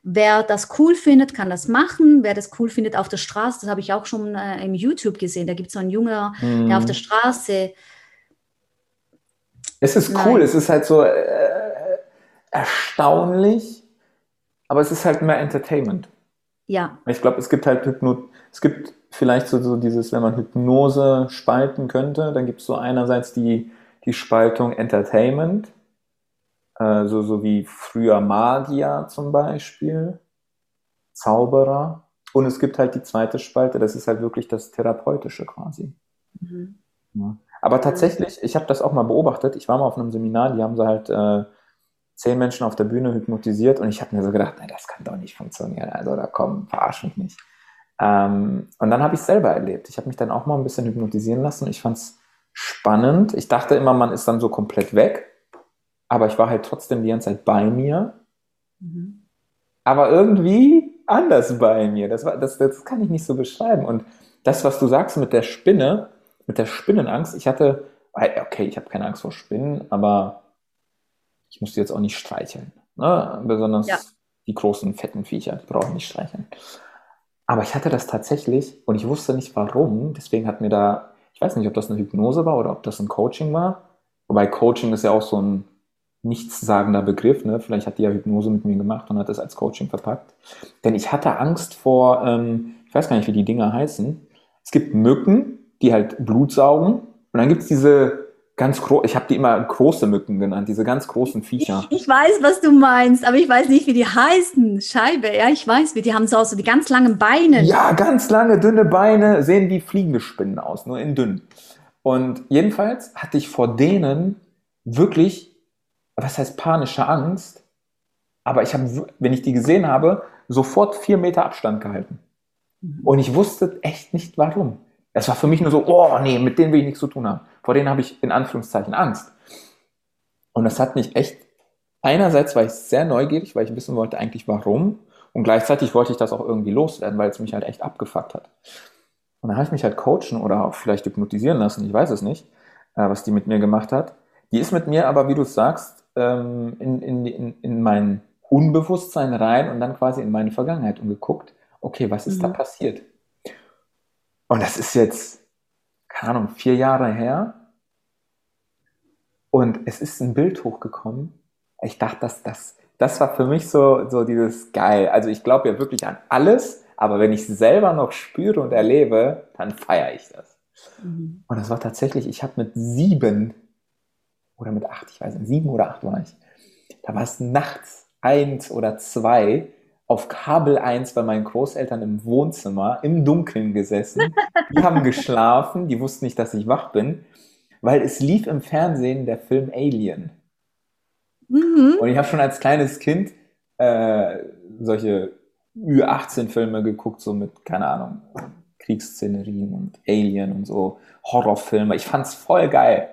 Wer das cool findet, kann das machen. Wer das cool findet auf der Straße, das habe ich auch schon äh, im YouTube gesehen. Da gibt es so einen Jünger, mhm. der auf der mhm. Straße. Es ist cool, Nein. es ist halt so äh, erstaunlich, aber es ist halt mehr Entertainment. Ja. Ich glaube, es gibt halt Hypno es gibt vielleicht so, so dieses, wenn man Hypnose spalten könnte, dann gibt es so einerseits die, die Spaltung Entertainment äh, so, so wie früher Magier zum Beispiel, Zauberer. Und es gibt halt die zweite Spalte, das ist halt wirklich das Therapeutische quasi. Mhm. Ja. Aber tatsächlich, ich habe das auch mal beobachtet, ich war mal auf einem Seminar, die haben so halt äh, zehn Menschen auf der Bühne hypnotisiert und ich habe mir so gedacht, nein, das kann doch nicht funktionieren, also da komm, verarsch mich nicht. Ähm, und dann habe ich es selber erlebt. Ich habe mich dann auch mal ein bisschen hypnotisieren lassen und ich fand es spannend. Ich dachte immer, man ist dann so komplett weg aber ich war halt trotzdem die ganze Zeit bei mir. Mhm. Aber irgendwie anders bei mir. Das, war, das, das kann ich nicht so beschreiben. Und das, was du sagst mit der Spinne, mit der Spinnenangst, ich hatte, okay, ich habe keine Angst vor Spinnen, aber ich musste jetzt auch nicht streicheln. Ne? Besonders ja. die großen, fetten Viecher, die brauchen nicht streicheln. Aber ich hatte das tatsächlich und ich wusste nicht warum. Deswegen hat mir da, ich weiß nicht, ob das eine Hypnose war oder ob das ein Coaching war. Wobei Coaching ist ja auch so ein nichtssagender Begriff. Ne? Vielleicht hat die ja Hypnose mit mir gemacht und hat das als Coaching verpackt. Denn ich hatte Angst vor, ähm, ich weiß gar nicht, wie die Dinger heißen. Es gibt Mücken, die halt Blut saugen. Und dann gibt es diese ganz groß, ich habe die immer große Mücken genannt, diese ganz großen Viecher. Ich, ich, weiß, was du meinst, aber ich weiß nicht, wie die heißen. Scheibe, ja, ich weiß, wie die haben so, so die ganz langen Beine. Ja, ganz lange, dünne Beine, sehen wie fliegende Spinnen aus, nur in dünn. Und jedenfalls hatte ich vor denen wirklich was heißt panische Angst? Aber ich habe, wenn ich die gesehen habe, sofort vier Meter Abstand gehalten. Mhm. Und ich wusste echt nicht warum. Es war für mich nur so, oh nee, mit denen will ich nichts zu tun haben. Vor denen habe ich in Anführungszeichen Angst. Und das hat mich echt, einerseits war ich sehr neugierig, weil ich wissen wollte eigentlich warum. Und gleichzeitig wollte ich das auch irgendwie loswerden, weil es mich halt echt abgefuckt hat. Und dann habe ich mich halt coachen oder auch vielleicht hypnotisieren lassen, ich weiß es nicht, äh, was die mit mir gemacht hat. Die ist mit mir aber, wie du sagst, ähm, in, in, in, in mein Unbewusstsein rein und dann quasi in meine Vergangenheit und geguckt, okay, was ist mhm. da passiert? Und das ist jetzt, keine Ahnung, vier Jahre her. Und es ist ein Bild hochgekommen. Ich dachte, dass das, das war für mich so, so dieses geil. Also ich glaube ja wirklich an alles, aber wenn ich es selber noch spüre und erlebe, dann feiere ich das. Mhm. Und das war tatsächlich, ich habe mit sieben oder mit acht, ich weiß nicht, sieben oder acht war ich. Da war es nachts eins oder zwei auf Kabel 1 bei meinen Großeltern im Wohnzimmer im Dunkeln gesessen. Die haben geschlafen, die wussten nicht, dass ich wach bin, weil es lief im Fernsehen der Film Alien. Mhm. Und ich habe schon als kleines Kind äh, solche Ü18-Filme geguckt, so mit, keine Ahnung, Kriegsszenerien und Alien und so Horrorfilme. Ich fand's voll geil.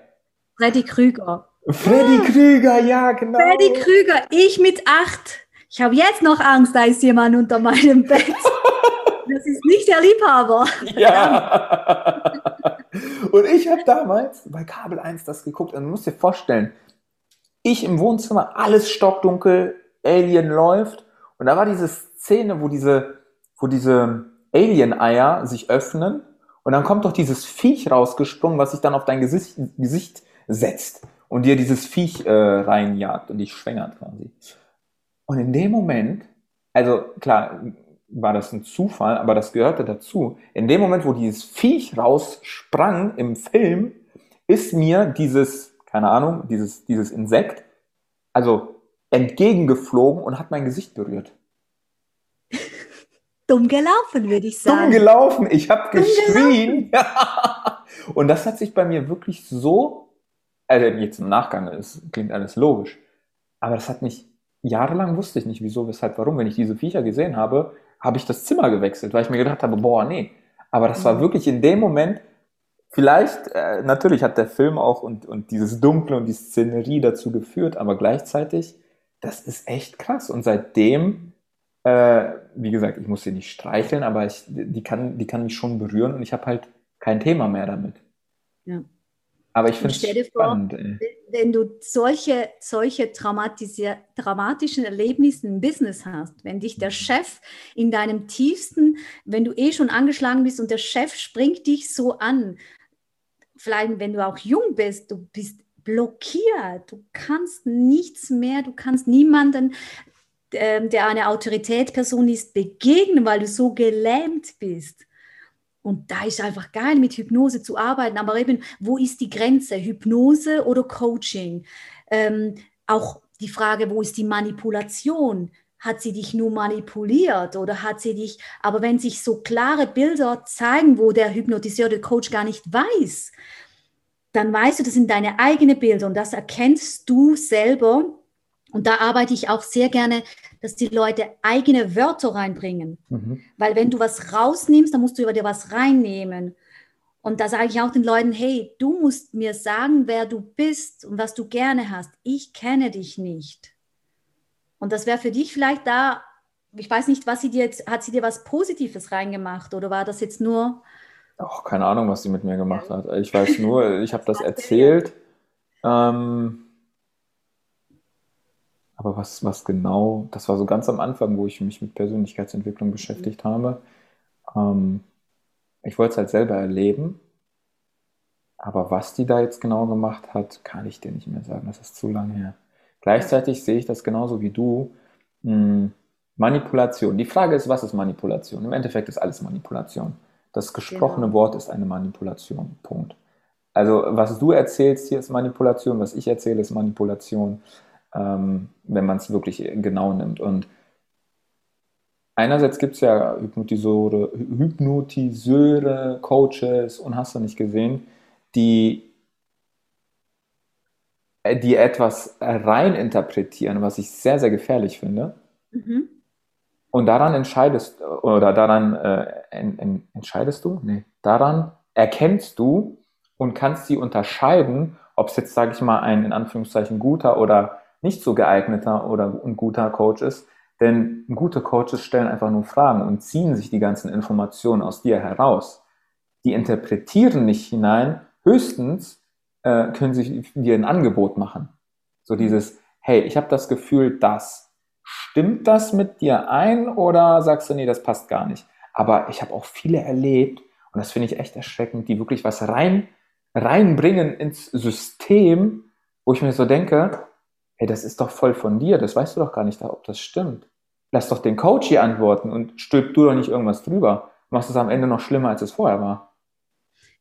Freddy Krüger. Freddy Krüger, ja, genau. Freddy Krüger, ich mit acht. Ich habe jetzt noch Angst, da ist jemand unter meinem Bett. (laughs) Das ist nicht der Liebhaber. Ja. (laughs) Und ich habe damals bei Kabel 1 das geguckt und musst dir vorstellen, ich im Wohnzimmer, alles stockdunkel, Alien läuft und da war diese Szene, wo diese, wo diese Alien-Eier sich öffnen und dann kommt doch dieses Viech rausgesprungen, was sich dann auf dein Gesicht, Gesicht setzt. und dir dieses Viech äh, reinjagt und dich schwängert quasi. Und in dem Moment, also klar, war das ein Zufall, aber das gehörte dazu. In dem Moment, wo dieses Viech raussprang im Film, ist mir dieses, keine Ahnung, dieses, dieses Insekt, also entgegengeflogen und hat mein Gesicht berührt. (laughs) Dumm gelaufen, würde ich sagen. Dumm gelaufen, ich habe geschrien. (laughs) und das hat sich bei mir wirklich so, also jetzt im Nachgang, es klingt alles logisch, aber das hat mich jahrelang wusste ich nicht, wieso, weshalb, warum. Wenn ich diese Viecher gesehen habe, habe ich das Zimmer gewechselt, weil ich mir gedacht habe, boah, nee. Aber das war mhm. wirklich in dem Moment, vielleicht, äh, natürlich hat der Film auch und, und dieses Dunkle und die Szenerie dazu geführt, aber gleichzeitig, das ist echt krass. Und seitdem, äh, wie gesagt, ich muss sie nicht streicheln, aber ich, die, kann, die kann mich schon berühren und ich habe halt kein Thema mehr damit. Ja. Aber ich finde es spannend. Vor, wenn du solche, solche dramatischen Erlebnisse im Business hast, wenn dich der Chef in deinem tiefsten, wenn du eh schon angeschlagen bist und der Chef springt dich so an, vielleicht wenn du auch jung bist, du bist blockiert, du kannst nichts mehr, du kannst niemanden, äh, der eine Autoritätsperson ist, begegnen, weil du so gelähmt bist. Und da ist einfach geil, mit Hypnose zu arbeiten. Aber eben, wo ist die Grenze? Hypnose oder Coaching? Ähm, auch die Frage, wo ist die Manipulation? Hat sie dich nur manipuliert oder hat sie dich, aber wenn sich so klare Bilder zeigen, wo der Hypnotiseur, der Coach gar nicht weiß, dann weißt du, das sind deine eigenen Bilder und das erkennst du selber und da arbeite ich auch sehr gerne, dass die Leute eigene Wörter reinbringen. Mhm. Weil wenn du was rausnimmst, dann musst du über dir was reinnehmen. Und da sage ich auch den Leuten, hey, du musst mir sagen, wer du bist und was du gerne hast. Ich kenne dich nicht. Und das wäre für dich vielleicht da, ich weiß nicht, was sie dir jetzt, hat sie dir was Positives reingemacht oder war das jetzt nur... Auch keine Ahnung, was sie mit mir gemacht hat. Ich weiß nur, ich habe das (laughs) erzählt. Ähm, aber was, was genau, das war so ganz am Anfang, wo ich mich mit Persönlichkeitsentwicklung beschäftigt mhm. habe. Ähm, ich wollte es halt selber erleben. Aber was die da jetzt genau gemacht hat, kann ich dir nicht mehr sagen. Das ist zu lange her. Gleichzeitig sehe ich das genauso wie du. Hm, Manipulation. Die Frage ist, was ist Manipulation? Im Endeffekt ist alles Manipulation. Das gesprochene genau. Wort ist eine Manipulation. Punkt. Also was du erzählst hier ist Manipulation, was ich erzähle ist Manipulation ähm, wenn man es wirklich genau nimmt. Und einerseits gibt es ja Hypnotiseure, Hypnotiseure, Coaches und hast du nicht gesehen, die, äh, die etwas rein interpretieren, was ich sehr, sehr gefährlich finde. Mhm. Und daran entscheidest oder daran äh, en, en, entscheidest du? Nee, daran erkennst du und kannst sie unterscheiden, ob es jetzt, sage ich mal, ein in Anführungszeichen guter oder nicht so geeigneter oder ein guter Coach ist. Denn gute Coaches stellen einfach nur Fragen und ziehen sich die ganzen Informationen aus dir heraus. Die interpretieren nicht hinein, höchstens äh, können sie dir ein Angebot machen. So dieses, hey, ich habe das Gefühl, dass. Stimmt das mit dir ein oder sagst du, nee, das passt gar nicht? Aber ich habe auch viele erlebt, und das finde ich echt erschreckend, die wirklich was rein, reinbringen ins System, wo ich mir so denke, hey, das ist doch voll von dir, das weißt du doch gar nicht, ob das stimmt. Lass doch den Coach hier antworten und stülp du doch nicht irgendwas drüber. Du machst es am Ende noch schlimmer, als es vorher war.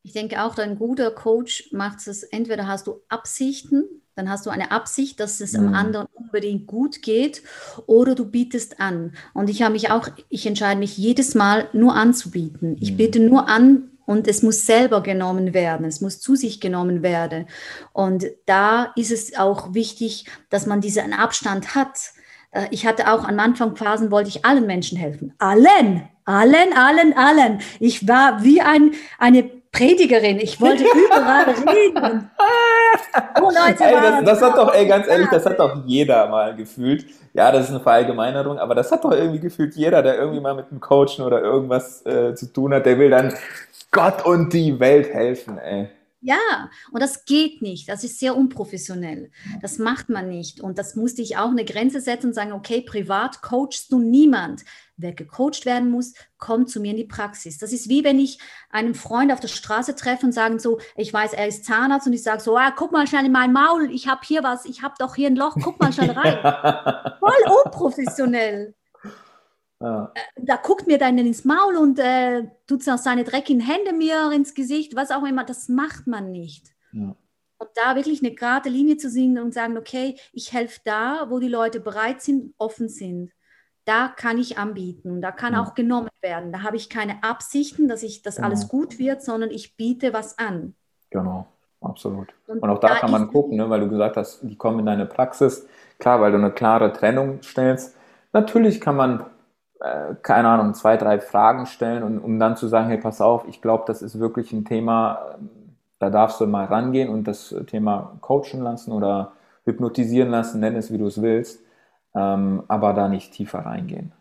Ich denke auch, ein guter Coach macht es, entweder hast du Absichten, dann hast du eine Absicht, dass es mhm. am anderen unbedingt gut geht, oder du bietest an. Und ich habe mich auch, ich entscheide mich jedes Mal nur anzubieten. Ich mhm. biete nur an, und es muss selber genommen werden, es muss zu sich genommen werden. Und da ist es auch wichtig, dass man diesen Abstand hat. Äh, ich hatte auch am Anfang Phasen, wollte ich allen Menschen helfen. Allen, allen, allen, allen. Ich war wie ein, eine Predigerin. Ich wollte (laughs) überall reden. (laughs) Oh, Leute, ey, das, das hat doch, ey, ganz ehrlich, das hat doch jeder mal gefühlt. Ja, das ist eine Verallgemeinerung, aber das hat doch irgendwie gefühlt jeder, der irgendwie mal mit einem Coachen oder irgendwas äh, zu tun hat, der will dann Gott und die Welt helfen, ey. Ja, und das geht nicht. Das ist sehr unprofessionell. Das macht man nicht. Und das musste ich auch eine Grenze setzen und sagen, okay, privat coachst du niemand. Wer gecoacht werden muss, kommt zu mir in die Praxis. Das ist wie wenn ich einen Freund auf der Straße treffe und sage so, ich weiß, er ist Zahnarzt und ich sage so, ah, guck mal schnell in mein Maul, ich habe hier was, ich habe doch hier ein Loch, guck mal schnell rein. (laughs) Voll unprofessionell. Ja. Äh, da guckt mir dann ins Maul und äh, tut auch seine dreckigen Hände mir ins Gesicht, was auch immer. Das macht man nicht. Ja. Und da wirklich eine gerade Linie zu sehen und sagen, okay, ich helfe da, wo die Leute bereit sind, offen sind. Da kann ich anbieten und da kann ja. auch genommen werden. Da habe ich keine Absichten, dass ich, dass genau. alles gut wird, sondern ich biete was an. Genau, absolut. Und, und auch da, da kann man gucken, ne, weil du gesagt hast, die kommen in deine Praxis. Klar, weil du eine klare Trennung stellst. Natürlich kann man äh, keine Ahnung, zwei, drei Fragen stellen und um dann zu sagen, hey, pass auf, ich glaube, das ist wirklich ein Thema, ähm, da darfst du mal rangehen und das Thema coachen lassen oder hypnotisieren lassen, nenn es wie du es willst, ähm, aber da nicht tiefer reingehen.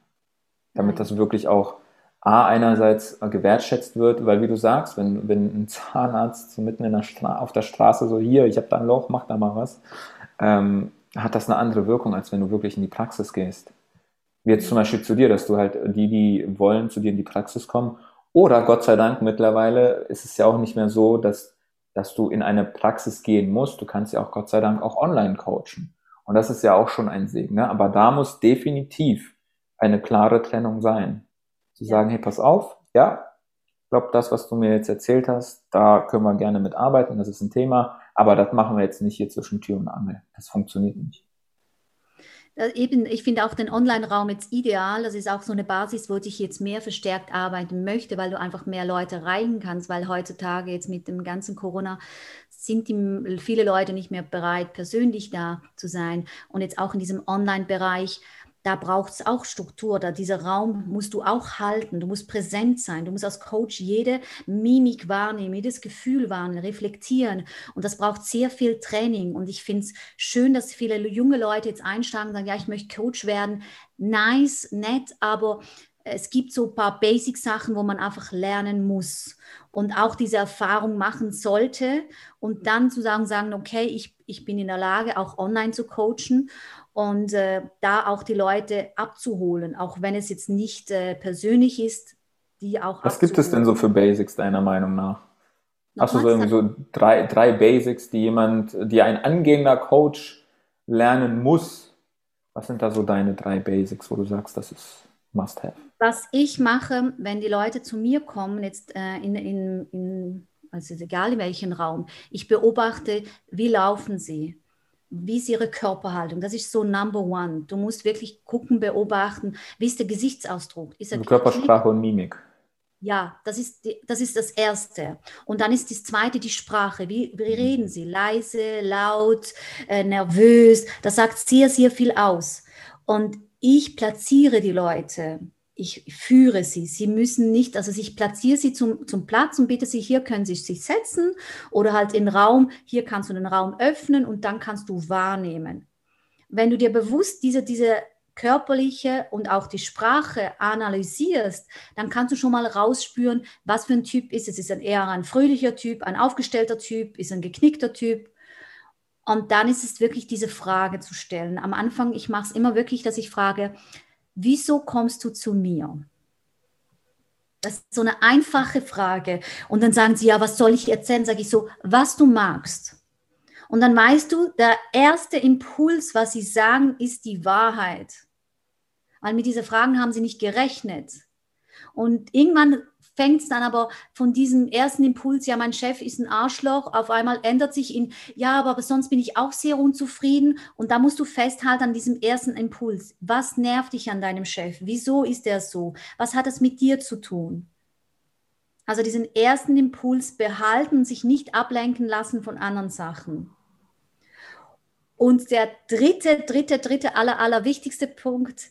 Damit das wirklich auch A, einerseits gewertschätzt wird, weil wie du sagst, wenn, wenn ein Zahnarzt so mitten in der auf der Straße so, hier, ich habe da ein Loch, mach da mal was, ähm, hat das eine andere Wirkung, als wenn du wirklich in die Praxis gehst. Wie jetzt zum Beispiel zu dir, dass du halt die, die wollen, zu dir in die Praxis kommen. Oder Gott sei Dank mittlerweile ist es ja auch nicht mehr so, dass, dass du in eine Praxis gehen musst. Du kannst ja auch Gott sei Dank auch online coachen. Und das ist ja auch schon ein Segen. Ne? Aber da muss definitiv eine klare Trennung sein. Zu sagen, hey, pass auf, ja, ich glaube, das, was du mir jetzt erzählt hast, da können wir gerne mitarbeiten, das ist ein Thema, aber das machen wir jetzt nicht hier zwischen Tür und Angel. Das funktioniert nicht. Äh, eben, ich finde auch den Online-Raum jetzt ideal. Das ist auch so eine Basis, wo ich jetzt mehr verstärkt arbeiten möchte, weil du einfach mehr Leute erreichen kannst, weil heutzutage jetzt mit dem ganzen Corona sind die, viele Leute nicht mehr bereit, persönlich da zu sein. Und jetzt auch in diesem Online-Bereich da braucht es auch Struktur. Da dieser Raum musst du auch halten. Du musst präsent sein. Du musst als Coach jede Mimik wahrnehmen, jedes Gefühl wahrnehmen, reflektieren. Und das braucht sehr viel Training. Und ich finde es schön, dass viele junge Leute jetzt einsteigen und sagen, ja, ich möchte Coach werden. Nice, nett, aber es gibt so ein paar Basic-Sachen, wo man einfach lernen muss und auch diese Erfahrung machen sollte und dann zu sagen, sagen okay, ich, ich bin in der Lage, auch online zu coachen und äh, da auch die Leute abzuholen, auch wenn es jetzt nicht äh, persönlich ist, die auch Was gibt es denn so für Basics deiner Meinung nach? Hast du so irgendwie so drei, drei Basics, die jemand, die ein angehender Coach lernen muss? Was sind da so deine drei Basics, wo du sagst, das ist Must-Have? Was ich mache, wenn die Leute zu mir kommen, jetzt äh, in, in, in, also egal in welchem Raum, ich beobachte, wie laufen sie wie ist ihre Körperhaltung? Das ist so Number One. Du musst wirklich gucken, beobachten, wie ist der Gesichtsausdruck? Ist er also Körpersprache und Mimik. Ja, das ist, die, das ist das Erste. Und dann ist das Zweite die Sprache. Wie, wie mhm. reden sie? Leise, laut, äh, nervös. Das sagt sehr, sehr viel aus. Und ich platziere die Leute ich führe sie. Sie müssen nicht, also ich platziere sie zum, zum Platz und bitte sie, hier können sie sich setzen oder halt in Raum, hier kannst du den Raum öffnen und dann kannst du wahrnehmen. Wenn du dir bewusst diese, diese körperliche und auch die Sprache analysierst, dann kannst du schon mal rausspüren, was für ein Typ ist es. Ist es eher ein fröhlicher Typ, ein aufgestellter Typ, ist ein geknickter Typ? Und dann ist es wirklich diese Frage zu stellen. Am Anfang, ich mache es immer wirklich, dass ich frage, wieso kommst du zu mir? Das ist so eine einfache Frage. Und dann sagen sie, ja, was soll ich erzählen? Sage ich so, was du magst. Und dann weißt du, der erste Impuls, was sie sagen, ist die Wahrheit. Weil mit diesen Fragen haben sie nicht gerechnet. Und irgendwann fängt es dann aber von diesem ersten Impuls, ja, mein Chef ist ein Arschloch, auf einmal ändert sich in, ja, aber, sonst bin ich auch sehr unzufrieden. Und da musst du festhalten an diesem ersten Impuls. Was nervt dich an deinem Chef? Wieso ist er so? Was hat es mit dir zu tun? Also diesen ersten Impuls behalten, sich nicht ablenken lassen von anderen Sachen. Und der dritte, dritte, dritte, aller, aller wichtigste Punkt,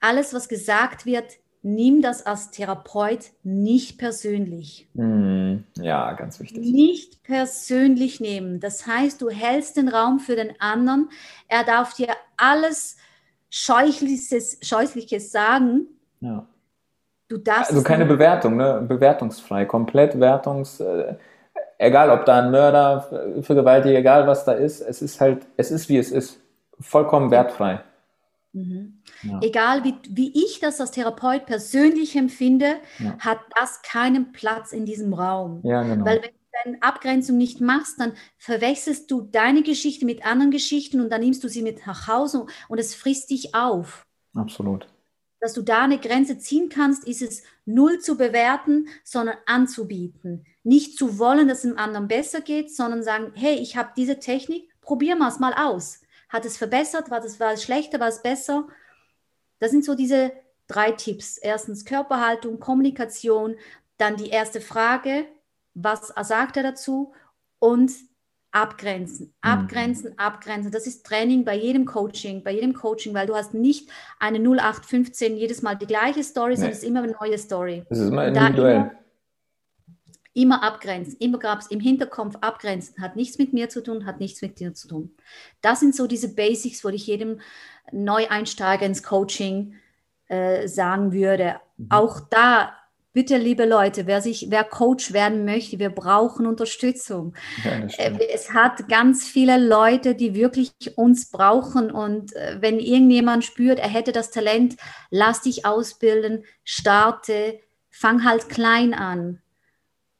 alles, was gesagt wird, nimm das als Therapeut nicht persönlich. Hm, ja, ganz wichtig. Nicht persönlich nehmen. Das heißt, du hältst den Raum für den anderen. Er darf dir alles Scheußliches, Scheußliches sagen. Ja. Du darfst also keine Bewertung, ne? bewertungsfrei, komplett wertungs. Äh, egal ob da ein Mörder, Vergewaltiger, egal was da ist, es ist halt, es ist wie es ist. Vollkommen wertfrei. Mhm. Ja. Egal wie, wie ich das als Therapeut persönlich empfinde, ja. hat das keinen Platz in diesem Raum. Ja, genau. Weil wenn du deine Abgrenzung nicht machst, dann verwechselst du deine Geschichte mit anderen Geschichten und dann nimmst du sie mit nach Hause und es frisst dich auf. Absolut. Dass du da eine Grenze ziehen kannst, ist es null zu bewerten, sondern anzubieten. Nicht zu wollen, dass es dem anderen besser geht, sondern sagen, hey, ich habe diese Technik, probier mal es mal aus. Hat es verbessert? War es, war es schlechter? War es besser? Das sind so diese drei Tipps. Erstens Körperhaltung, Kommunikation, dann die erste Frage, was sagt er dazu? Und abgrenzen, mhm. abgrenzen, mhm. abgrenzen. Das ist Training bei jedem Coaching, bei jedem Coaching, weil du hast nicht eine 0815 jedes Mal die gleiche Story, nee. sondern es ist immer eine neue Story. Es ist immer individuell. Immer, abgrenzen, immer gab es im Hinterkopf abgrenzen, hat nichts mit mir zu tun, hat nichts mit dir zu tun. Das sind so diese Basics, wo ich jedem Neueinsteiger ins Coaching äh, sagen würde. Mhm. Auch da Bitte, liebe Leute, wer sich, wer Coach werden möchte, wir brauchen Unterstützung. Ja, äh, es hat ganz viele Leute, die wirklich uns brauchen. Und äh, wenn irgendjemand spürt, er hätte das Talent, lass dich ausbilden, starte, fang halt klein an.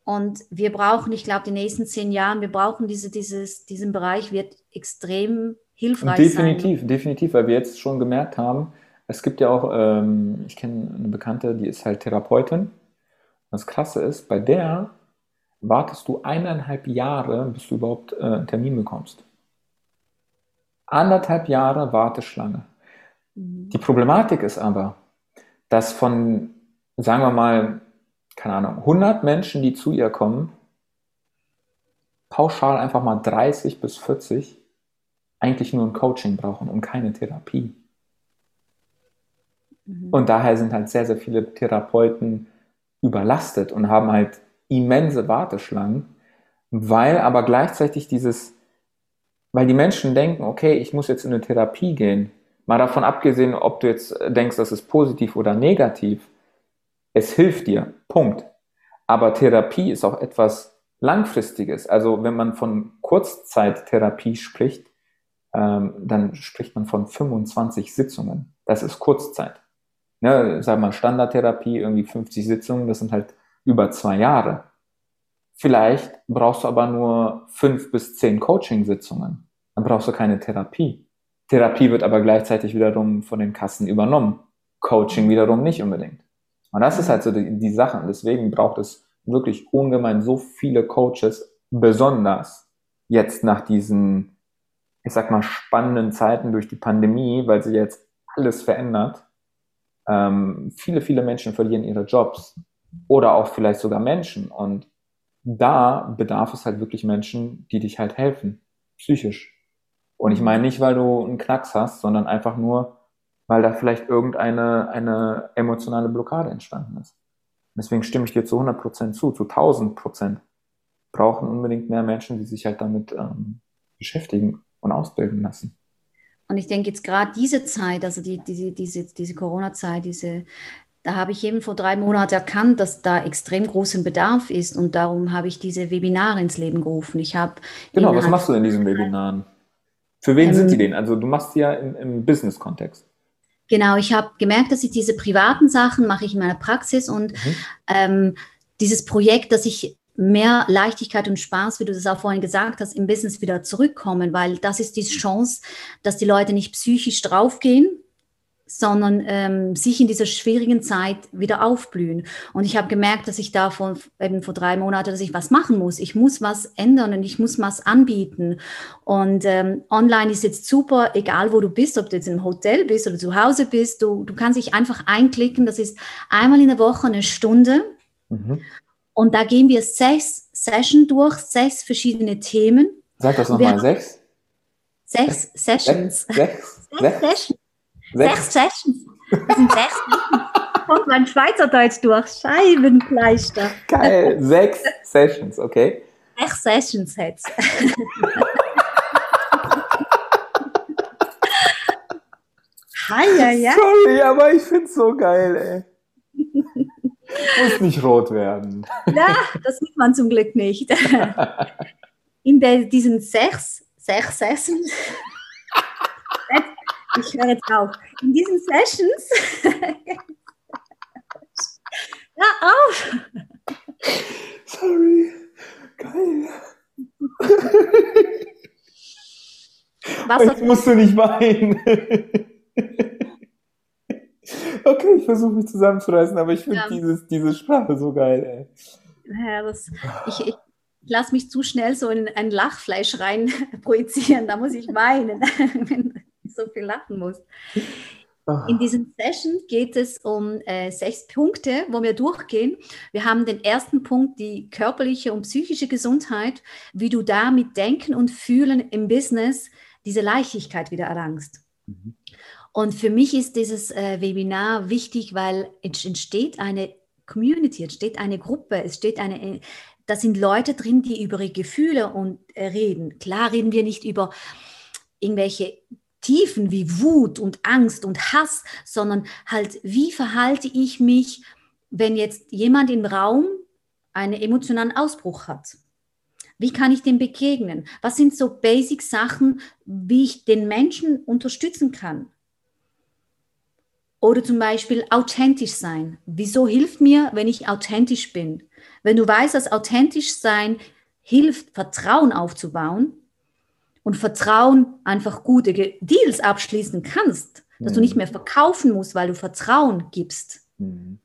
Und wir brauchen, ich glaube, die nächsten zehn Jahre, wir brauchen diese, dieses, diesen Bereich wird extrem hilfreich definitiv, sein. Definitiv, definitiv, weil wir jetzt schon gemerkt haben, es gibt ja auch, ähm, ich kenne eine Bekannte, die ist halt Therapeutin das Krasse ist, bei der wartest du eineinhalb Jahre, bis du überhaupt äh, einen Termin bekommst. Anderthalb Jahre Warteschlange. Mhm. Die Problematik ist aber, dass von, sagen wir mal, keine Ahnung, 100 Menschen, die zu ihr kommen, pauschal einfach mal 30 bis 40 eigentlich nur ein Coaching brauchen und keine Therapie. Mhm. Und daher sind halt sehr, sehr viele Therapeuten überlastet und haben halt immense Warteschlangen, weil aber gleichzeitig dieses, weil die Menschen denken, okay, ich muss jetzt in eine Therapie gehen, mal davon abgesehen, ob du jetzt denkst, das ist positiv oder negativ, es hilft dir, Punkt. Aber Therapie ist auch etwas Langfristiges. Also wenn man von Kurzzeittherapie spricht, ähm, dann spricht man von 25 Sitzungen. Das ist Kurzzeit ne, sag mal, Standardtherapie, irgendwie 50 Sitzungen, das sind halt über zwei Jahre. Vielleicht brauchst du aber nur fünf bis zehn Coaching-Sitzungen. Dann brauchst du keine Therapie. Therapie wird aber gleichzeitig wiederum von den Kassen übernommen. Coaching wiederum nicht unbedingt. Und das ist halt so die, die Sache. Und deswegen braucht es wirklich ungemein so viele Coaches, besonders jetzt nach diesen, ich sag mal, spannenden Zeiten durch die Pandemie, weil sich jetzt alles verändert. Ähm, viele, viele Menschen verlieren ihre Jobs oder auch vielleicht sogar Menschen. Und da bedarf es halt wirklich Menschen, die dich halt helfen, psychisch. Und ich meine nicht, weil du einen Knacks hast, sondern einfach nur, weil da vielleicht irgendeine eine emotionale Blockade entstanden ist. Deswegen stimme ich dir zu 100 Prozent zu, zu 1000 Prozent. Brauchen unbedingt mehr Menschen, die sich halt damit ähm, beschäftigen und ausbilden lassen. Und ich denke jetzt gerade diese Zeit, also die, diese, diese, diese Corona-Zeit, diese, da habe ich eben vor drei Monaten erkannt, dass da extrem großen Bedarf ist und darum habe ich diese Webinare ins Leben gerufen. Ich habe genau, was machst du in diesen Webinaren? Für wen ähm, sind die denn? Also du machst sie ja im, im Business-Kontext. Genau, ich habe gemerkt, dass ich diese privaten Sachen mache ich in meiner Praxis und mhm. ähm, dieses Projekt, das ich mehr Leichtigkeit und Spaß, wie du das auch vorhin gesagt hast, im Business wieder zurückkommen, weil das ist die Chance, dass die Leute nicht psychisch draufgehen, sondern ähm, sich in dieser schwierigen Zeit wieder aufblühen. Und ich habe gemerkt, dass ich da vor, eben vor drei Monaten, dass ich was machen muss. Ich muss was ändern und ich muss was anbieten. Und ähm, online ist jetzt super, egal wo du bist, ob du jetzt im Hotel bist oder zu Hause bist, du, du kannst dich einfach einklicken. Das ist einmal in der Woche eine Stunde. Mhm. Und da gehen wir sechs Sessions durch, sechs verschiedene Themen. Sag das nochmal, sechs? Sechs Sessions. Sechs, sechs, sechs, Sessions. (laughs) Sechs Sessions. Das sind sechs (laughs) Kommt mein Schweizerdeutsch durch. Scheibenkleister. Geil. Sechs Sessions, okay. Sechs Sessions jetzt. Hi, ja, ja. Sorry, aber ich find's so geil, ey. Muss nicht rot werden. Ja, das sieht man zum Glück nicht. (laughs) In der, diesen sechs, sechs Sessions, ich höre jetzt auf, in diesen Sessions, (laughs) ja, auf. Sorry, geil. Was Jetzt musst du nicht weinen. Okay, ich versuche mich zusammenzureißen, aber ich finde Ja. dieses, diese Sprache so geil, ey. Ja, das, ich, ich lasse mich zu schnell so in ein Lachfleisch rein (laughs) projizieren. Da muss ich weinen, ich so viel lachen muss. Ah. In diesen Session geht es um äh, sechs Punkte, wo wir durchgehen. Wir haben den ersten Punkt, die körperliche und psychische Gesundheit, wie du da mit Denken und Fühlen im Business diese Leichtigkeit wieder erlangst. Mhm. Und für mich ist dieses äh, Webinar wichtig, weil es entsteht eine Community, es entsteht eine Gruppe, es steht eine, da sind Leute drin, die über ihre Gefühle und, äh, reden. Klar reden wir nicht über irgendwelche Tiefen wie Wut und Angst und Hass, sondern halt, wie verhalte ich mich, wenn jetzt jemand im Raum einen emotionalen Ausbruch hat? Wie kann ich dem begegnen? Was sind so Basic-Sachen, wie ich den Menschen unterstützen kann? Oder zum Beispiel authentisch sein. Wieso hilft mir, wenn ich authentisch bin? Wenn du weißt, dass authentisch sein hilft, Vertrauen aufzubauen und Vertrauen einfach gute Deals abschließen kannst, dass du Mhm. nicht mehr verkaufen musst, weil du Vertrauen gibst, Mhm.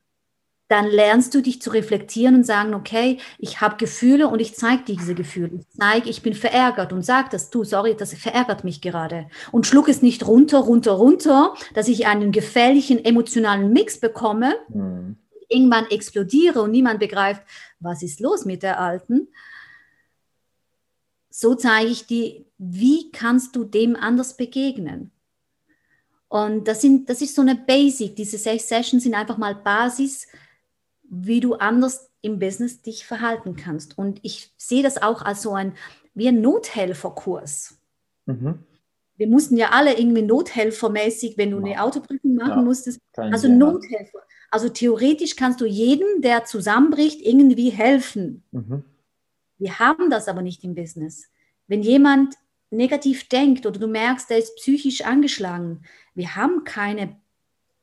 dann lernst du dich zu reflektieren und sagen, okay, ich habe Gefühle und ich zeige diese Gefühle. Ich zeige, ich bin verärgert und sag das, du, sorry, das verärgert mich gerade. Und schluck es nicht runter, runter, runter, dass ich einen gefährlichen emotionalen Mix bekomme, Mhm. irgendwann explodiere und niemand begreift, was ist los mit der Alten. So zeige ich dir, wie kannst du dem anders begegnen. Und das, sind, das ist so eine Basic. Diese sechs Sessions sind einfach mal Basis, wie du anders im Business dich verhalten kannst. Und ich sehe das auch als so ein, wie ein Nothelferkurs. Mhm. Wir mussten ja alle irgendwie nothelfermäßig, wenn du eine Ja. Autoprüfung machen Ja. musstest, also sehr Nothelfer. Also theoretisch kannst du jedem, der zusammenbricht, irgendwie helfen. Mhm. Wir haben das aber nicht im Business. Wenn jemand negativ denkt oder du merkst, der ist psychisch angeschlagen, wir haben keine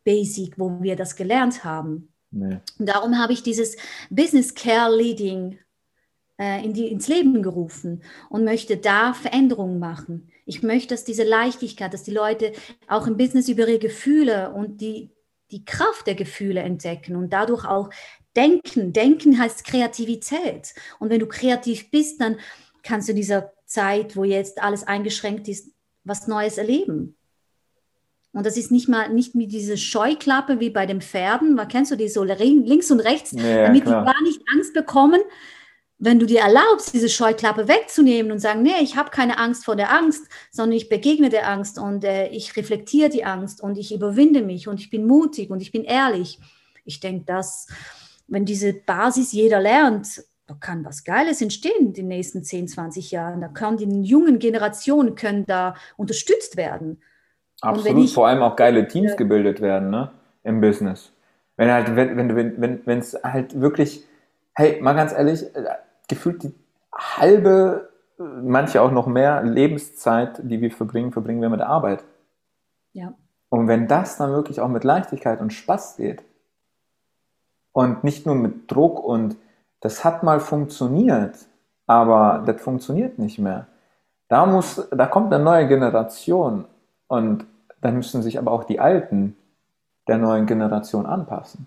Basic, wo wir das gelernt haben. Nee. Und darum habe ich dieses Business Care Leading äh, in die, ins Leben gerufen und möchte da Veränderungen machen. Ich möchte, dass diese Leichtigkeit, dass die Leute auch im Business über ihre Gefühle und die, die Kraft der Gefühle entdecken und dadurch auch denken. Denken heißt Kreativität. Und wenn du kreativ bist, dann kannst du in dieser Zeit, wo jetzt alles eingeschränkt ist, was Neues erleben. Und das ist nicht mal nicht mit dieser Scheuklappe wie bei den Pferden, weil kennst du die so links und rechts, Ja, ja, damit klar. die gar nicht Angst bekommen, wenn du dir erlaubst, diese Scheuklappe wegzunehmen und sagen, nee, ich habe keine Angst vor der Angst, sondern ich begegne der Angst und äh, ich reflektiere die Angst und ich überwinde mich und ich bin mutig und ich bin ehrlich. Ich denke, dass wenn diese Basis jeder lernt, da kann was Geiles entstehen in den nächsten 10, 20 Jahren. Da können die jungen Generationen können da unterstützt werden. Absolut, ich- vor allem auch geile Teams gebildet werden, ne? Im Business. Wenn halt, wenn, wenn, wenn, wenn, wenn es halt wirklich, hey, mal ganz ehrlich, äh, gefühlt die halbe, äh, manche auch noch mehr Lebenszeit, die wir verbringen, verbringen wir mit Arbeit. Ja. Und wenn das dann wirklich auch mit Leichtigkeit und Spaß geht und nicht nur mit Druck und das hat mal funktioniert, aber das funktioniert nicht mehr. Da muss, da kommt eine neue Generation und dann müssen sich aber auch die Alten der neuen Generation anpassen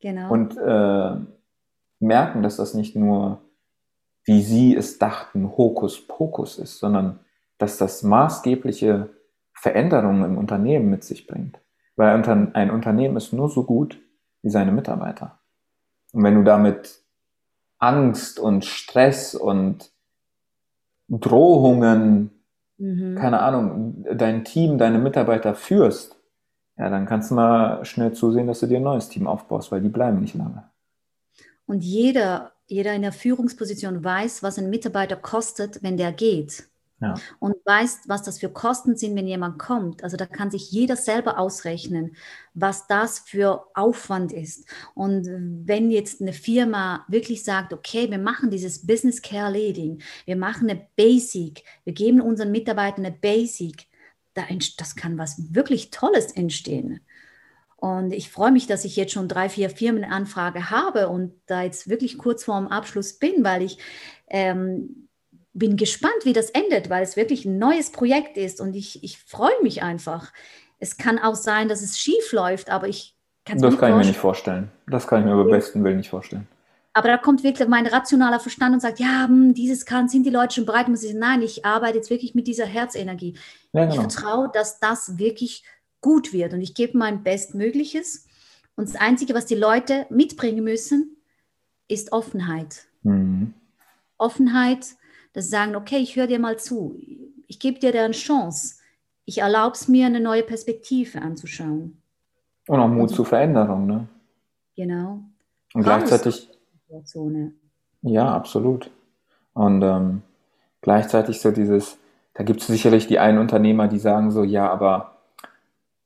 Genau. und äh, merken, dass das nicht nur, wie sie es dachten, Hokuspokus ist, sondern dass das maßgebliche Veränderungen im Unternehmen mit sich bringt. Weil ein Unternehmen ist nur so gut wie seine Mitarbeiter. Und wenn du damit Angst und Stress und Drohungen, mhm. keine Ahnung, dein Team, deine Mitarbeiter führst, ja, dann kannst du mal schnell zusehen, dass du dir ein neues Team aufbaust, weil die bleiben nicht lange. Und jeder, jeder in der Führungsposition weiß, was ein Mitarbeiter kostet, wenn der geht. Ja. und weißt, was das für Kosten sind, wenn jemand kommt. Also da kann sich jeder selber ausrechnen, was das für Aufwand ist. Und wenn jetzt eine Firma wirklich sagt, okay, wir machen dieses Business Care Leading, wir machen eine Basic, wir geben unseren Mitarbeitern eine Basic, das kann was wirklich Tolles entstehen. Und ich freue mich, dass ich jetzt schon drei, vier Firmenanfrage habe und da jetzt wirklich kurz vorm Abschluss bin, weil ich ähm, bin gespannt, wie das endet, weil es wirklich ein neues Projekt ist und ich, ich freue mich einfach. Es kann auch sein, dass es schief läuft, aber ich kann es Das kann ich mir nicht vorstellen. Das kann ich mir über besten Willen nicht vorstellen. Aber da kommt wirklich mein rationaler Verstand und sagt, ja, hm, dieses kann, sind die Leute schon bereit? Ich sagen, nein, ich arbeite jetzt wirklich mit dieser Herzenergie. Ja, genau. Ich vertraue, dass das wirklich gut wird und ich gebe mein Bestmögliches. Und das Einzige, was die Leute mitbringen müssen, ist Offenheit. Mhm. Offenheit dass sie sagen, okay, ich höre dir mal zu, ich gebe dir eine Chance, ich erlaube es mir, eine neue Perspektive anzuschauen. Und auch Mut zur Veränderung, ne? Genau. Und gleichzeitig. Ja, absolut. Und ähm, gleichzeitig so dieses, da gibt es sicherlich die einen Unternehmer, die sagen so, ja, aber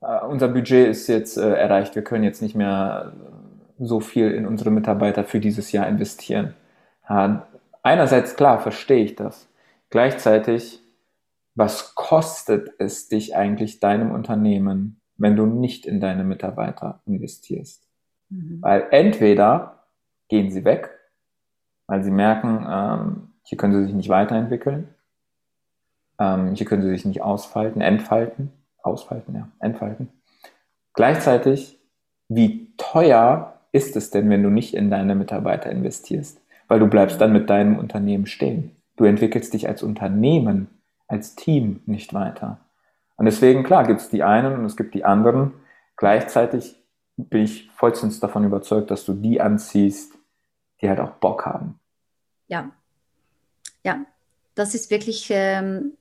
äh, unser Budget ist jetzt äh, erreicht, wir können jetzt nicht mehr so viel in unsere Mitarbeiter für dieses Jahr investieren. Ja, einerseits klar, verstehe ich das. Gleichzeitig, was kostet es dich eigentlich deinem Unternehmen, wenn du nicht in deine Mitarbeiter investierst? Mhm. Weil entweder gehen sie weg, weil sie merken, ähm, hier können sie sich nicht weiterentwickeln, ähm, hier können sie sich nicht ausfalten, entfalten, ausfalten, ja, entfalten. Gleichzeitig, wie teuer ist es denn, wenn du nicht in deine Mitarbeiter investierst? Weil du bleibst dann mit deinem Unternehmen stehen. Du entwickelst dich als Unternehmen, als Team nicht weiter. Und deswegen, klar, gibt es die einen und es gibt die anderen. Gleichzeitig bin ich vollstens davon überzeugt, dass du die anziehst, die halt auch Bock haben. Ja, ja, das ist wirklich, ähm,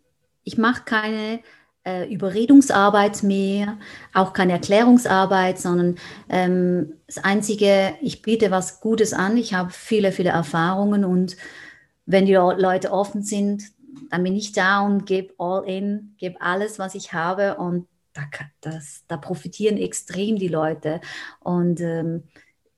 ich mache keine äh, Überredungsarbeit mehr, auch keine Erklärungsarbeit, sondern ähm, das Einzige, ich biete was Gutes an, ich habe viele, viele Erfahrungen und wenn die Leute offen sind, dann bin ich da und gebe all in, gebe alles, was ich habe und da, das, da profitieren extrem die Leute und ähm,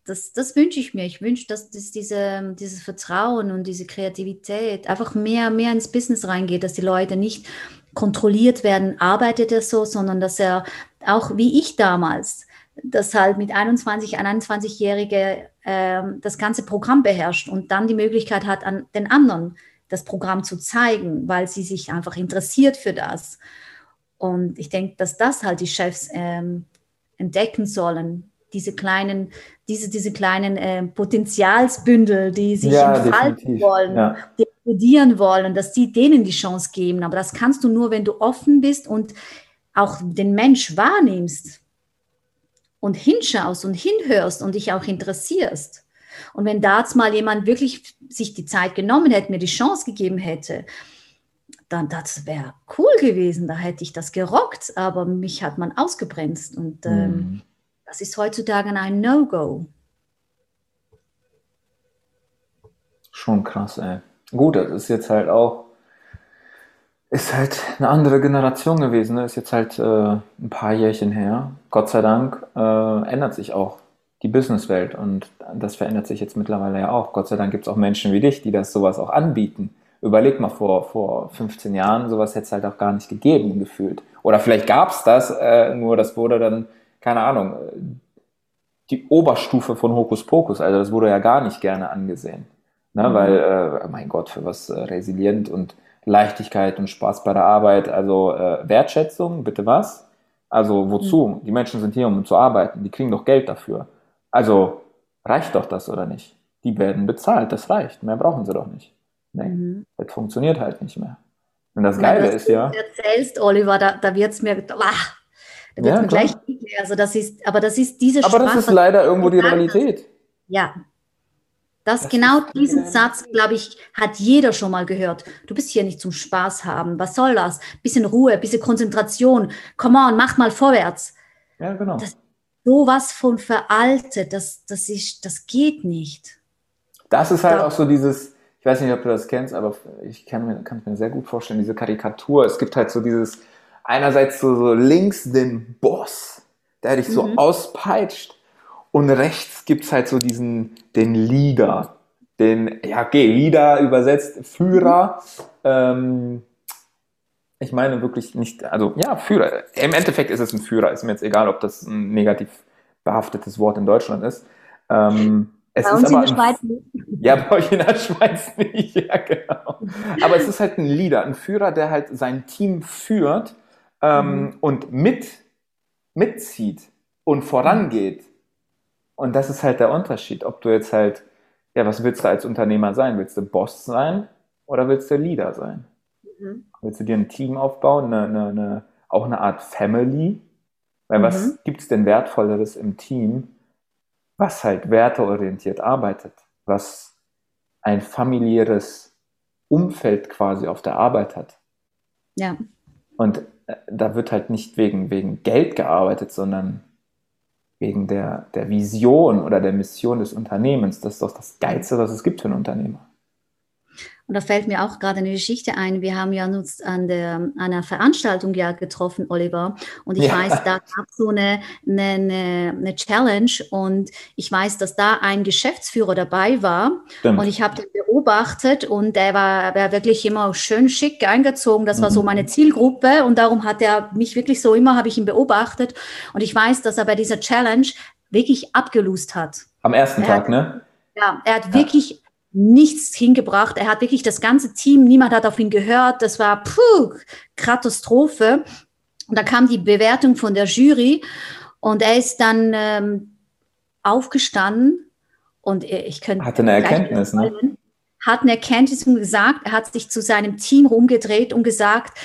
das, das wünsche ich mir. Ich wünsche, dass, dass diese, dieses Vertrauen und diese Kreativität einfach mehr, mehr ins Business reingeht, dass die Leute nicht kontrolliert werden, arbeitet er so, sondern dass er auch wie ich damals, das halt mit 21, 21-Jährige äh, das ganze Programm beherrscht und dann die Möglichkeit hat, an den anderen das Programm zu zeigen, weil sie sich einfach interessiert für das. Und ich denke, dass das halt die Chefs ähm, entdecken sollen, diese kleinen, diese, diese kleinen äh, Potenzialsbündel, die sich ja, entfalten definitiv. wollen, ja. die explodieren wollen, dass die denen die Chance geben. Aber das kannst du nur, wenn du offen bist und auch den Mensch wahrnimmst und hinschaust und hinhörst und dich auch interessierst. Und wenn da jetzt mal jemand wirklich sich die Zeit genommen hätte, mir die Chance gegeben hätte, dann das wäre cool gewesen, da hätte ich das gerockt, aber mich hat man ausgebremst und ähm, mhm. Das ist heutzutage ein No-Go. Schon krass, ey. Gut, das ist jetzt halt auch, ist halt eine andere Generation gewesen, ne? ist jetzt halt äh, ein paar Jährchen her. Gott sei Dank äh, ändert sich auch die Businesswelt und das verändert sich jetzt mittlerweile ja auch. Gott sei Dank gibt es auch Menschen wie dich, die das sowas auch anbieten. Überleg mal, vor, vor 15 Jahren, sowas hätte es halt auch gar nicht gegeben, gefühlt. Oder vielleicht gab es das, äh, nur das wurde dann keine Ahnung, die Oberstufe von Hokuspokus. Also das wurde ja gar nicht gerne angesehen. Ne? Mhm. Weil, äh, mein Gott, für was äh, resilient und Leichtigkeit und Spaß bei der Arbeit. Also äh, Wertschätzung, bitte was? Also wozu? Mhm. Die Menschen sind hier, um zu arbeiten. Die kriegen doch Geld dafür. Also reicht doch das oder nicht? Die werden bezahlt, das reicht. Mehr brauchen sie doch nicht. Nee, mhm. das funktioniert halt nicht mehr. Und das Geile Wenn, ist ja. Du erzählst, Oliver, da, da wird es mir. Ach, da wird ja, mir gleich also das ist, aber das ist diese Aber Sprache, das ist leider irgendwo die Realität. Ja. Das, das genau diesen Satz, glaube ich, hat jeder schon mal gehört. Du bist hier nicht zum Spaß haben. Was soll das? Bisschen Ruhe, bisschen Konzentration. Come on, mach mal vorwärts. Ja, genau. Das, sowas von veraltet, das, das, ist, das geht nicht. Das ist halt da, auch so dieses, ich weiß nicht, ob du das kennst, aber ich kann mir, kann mir sehr gut vorstellen, diese Karikatur. Es gibt halt so dieses, einerseits so, so links den Boss, der dich so mhm. auspeitscht und rechts gibt es halt so diesen, den Leader, den, ja okay, Leader übersetzt, Führer, ähm, ich meine wirklich nicht, also ja, Führer. Im Endeffekt ist es ein Führer. Ist mir jetzt egal, ob das ein negativ behaftetes Wort in Deutschland ist. Ähm, es bei ist aber in der Schweiz nicht. Ja, bei euch in der Schweiz nicht, (laughs) ja, genau. Aber es ist halt ein Leader, ein Führer, der halt sein Team führt ähm, mhm. und mit, mitzieht und vorangeht. Und das ist halt der Unterschied, ob du jetzt halt, ja, was willst du als Unternehmer sein? Willst du Boss sein oder willst du Leader sein? Mhm. Willst du dir ein Team aufbauen, eine, eine, eine, auch eine Art Family? Weil mhm. was gibt es denn Wertvolleres im Team, was halt werteorientiert arbeitet, was ein familiäres Umfeld quasi auf der Arbeit hat? Ja. Und äh, da wird halt nicht wegen, wegen Geld gearbeitet, sondern wegen der, der Vision oder der Mission des Unternehmens. Das ist doch das Geilste, was es gibt für einen Unternehmer. Und da fällt mir auch gerade eine Geschichte ein. Wir haben ja uns an der, einer Veranstaltung ja getroffen, Oliver. Und ich ja. weiß, da gab es so eine, eine, eine, Challenge. Und ich weiß, dass da ein Geschäftsführer dabei war. Stimmt. Und ich habe den beobachtet und er war, war wirklich immer schön schick eingezogen. Das war so mhm. meine Zielgruppe. Und darum hat er mich wirklich so immer, habe ich ihn beobachtet. Und ich weiß, dass er bei dieser Challenge wirklich abgelust hat. Am ersten er Tag, hat, ne? Ja, er hat ja. wirklich nichts hingebracht. Er hat wirklich das ganze Team, niemand hat auf ihn gehört. Das war puh, Katastrophe. Und da kam die Bewertung von der Jury und er ist dann ähm, aufgestanden und ich könnte. Hatte eine Erkenntnis, ne? Hat eine Erkenntnis und gesagt, er hat sich zu seinem Team rumgedreht und gesagt,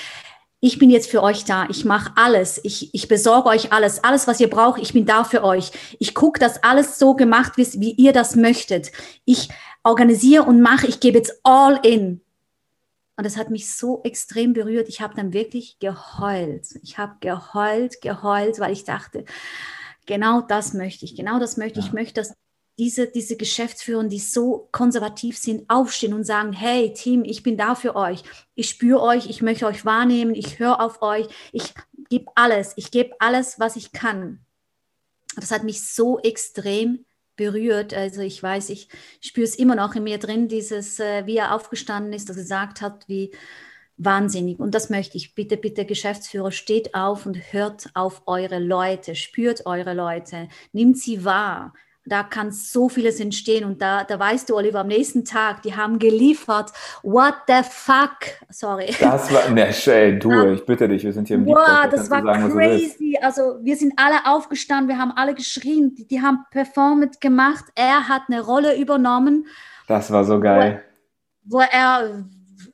ich bin jetzt für euch da. Ich mache alles. Ich, ich besorge euch alles. Alles, was ihr braucht, ich bin da für euch. Ich gucke, dass alles so gemacht wird, wie ihr das möchtet. Ich organisiere und mache, ich gebe jetzt all in. Und das hat mich so extrem berührt. Ich habe dann wirklich geheult. Ich habe geheult, geheult, weil ich dachte, genau das möchte ich, genau das möchte ich. Ich möchte, dass diese, diese Geschäftsführer, die so konservativ sind, aufstehen und sagen, hey Team, ich bin da für euch. Ich spüre euch, ich möchte euch wahrnehmen, ich höre auf euch, ich gebe alles, ich gebe alles, was ich kann. Das hat mich so extrem berührt. Also ich weiß, ich spüre es immer noch in mir drin, dieses, äh, wie er aufgestanden ist, dass er gesagt hat, wie wahnsinnig. Und das möchte ich. Bitte, bitte, Geschäftsführer, steht auf und hört auf eure Leute, spürt eure Leute, nimmt sie wahr da kann so vieles entstehen und da, da weißt du, Oliver, am nächsten Tag, die haben geliefert. What the fuck? Sorry. Das war, ne, ey, du, (laughs) ich bitte dich, wir sind hier im Deep Wow, das war sagen, crazy. Also wir sind alle aufgestanden, wir haben alle geschrien, die, die haben Performance gemacht. Er hat eine Rolle übernommen. Das war so geil. Wo, wo er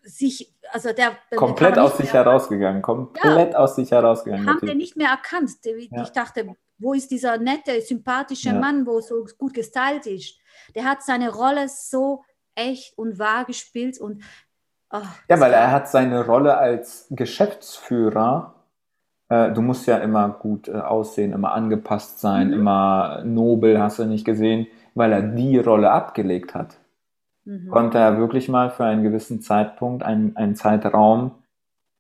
sich also der, komplett aus sich herausgegangen, komplett ja, aus sich herausgegangen. Haben den nicht mehr erkannt. Ich ja. dachte, wo ist dieser nette, sympathische ja. Mann, wo so gut gestylt ist? Der hat seine Rolle so echt und wahr gespielt und oh, ja, weil er hat seine Rolle als Geschäftsführer. Äh, du musst ja immer gut äh, aussehen, immer angepasst sein, mhm. immer nobel, hast du nicht gesehen, weil er die Rolle abgelegt hat. Mhm. Konnte er wirklich mal für einen gewissen Zeitpunkt, einen, einen Zeitraum,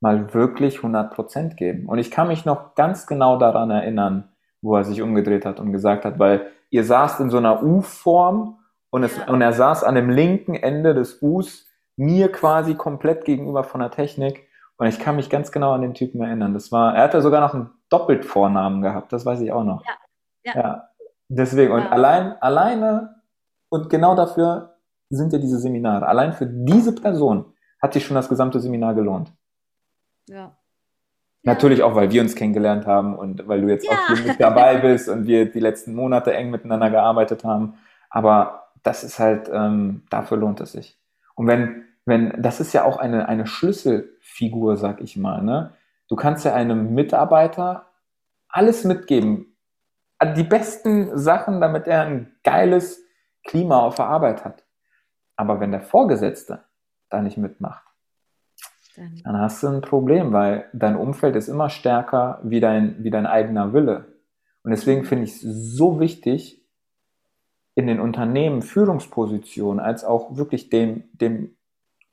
mal wirklich 100% geben. Und ich kann mich noch ganz genau daran erinnern, wo er sich umgedreht hat und gesagt hat, weil ihr saßt in so einer U-Form und, ja. und er saß an dem linken Ende des U's mir quasi komplett gegenüber von der Technik und ich kann mich ganz genau an den Typen erinnern. Das war, er hatte sogar noch einen Doppeltvornamen gehabt, das weiß ich auch noch. Ja. ja. ja. Deswegen, und allein, alleine und genau dafür sind ja diese Seminare. Allein für diese Person hat sich schon das gesamte Seminar gelohnt. Ja. Natürlich auch, weil wir uns kennengelernt haben und weil du jetzt ja. auch hier mit dabei bist und wir die letzten Monate eng miteinander gearbeitet haben. Aber das ist halt, ähm, dafür lohnt es sich. Und wenn, wenn, das ist ja auch eine, eine Schlüsselfigur, sag ich mal, ne? Du kannst ja einem Mitarbeiter alles mitgeben. Die besten Sachen, damit er ein geiles Klima auf der Arbeit hat. Aber wenn der Vorgesetzte da nicht mitmacht, dann. dann hast du ein Problem, weil dein Umfeld ist immer stärker wie dein, wie dein eigener Wille. Und deswegen finde ich es so wichtig, in den Unternehmen Führungspositionen als auch wirklich dem, dem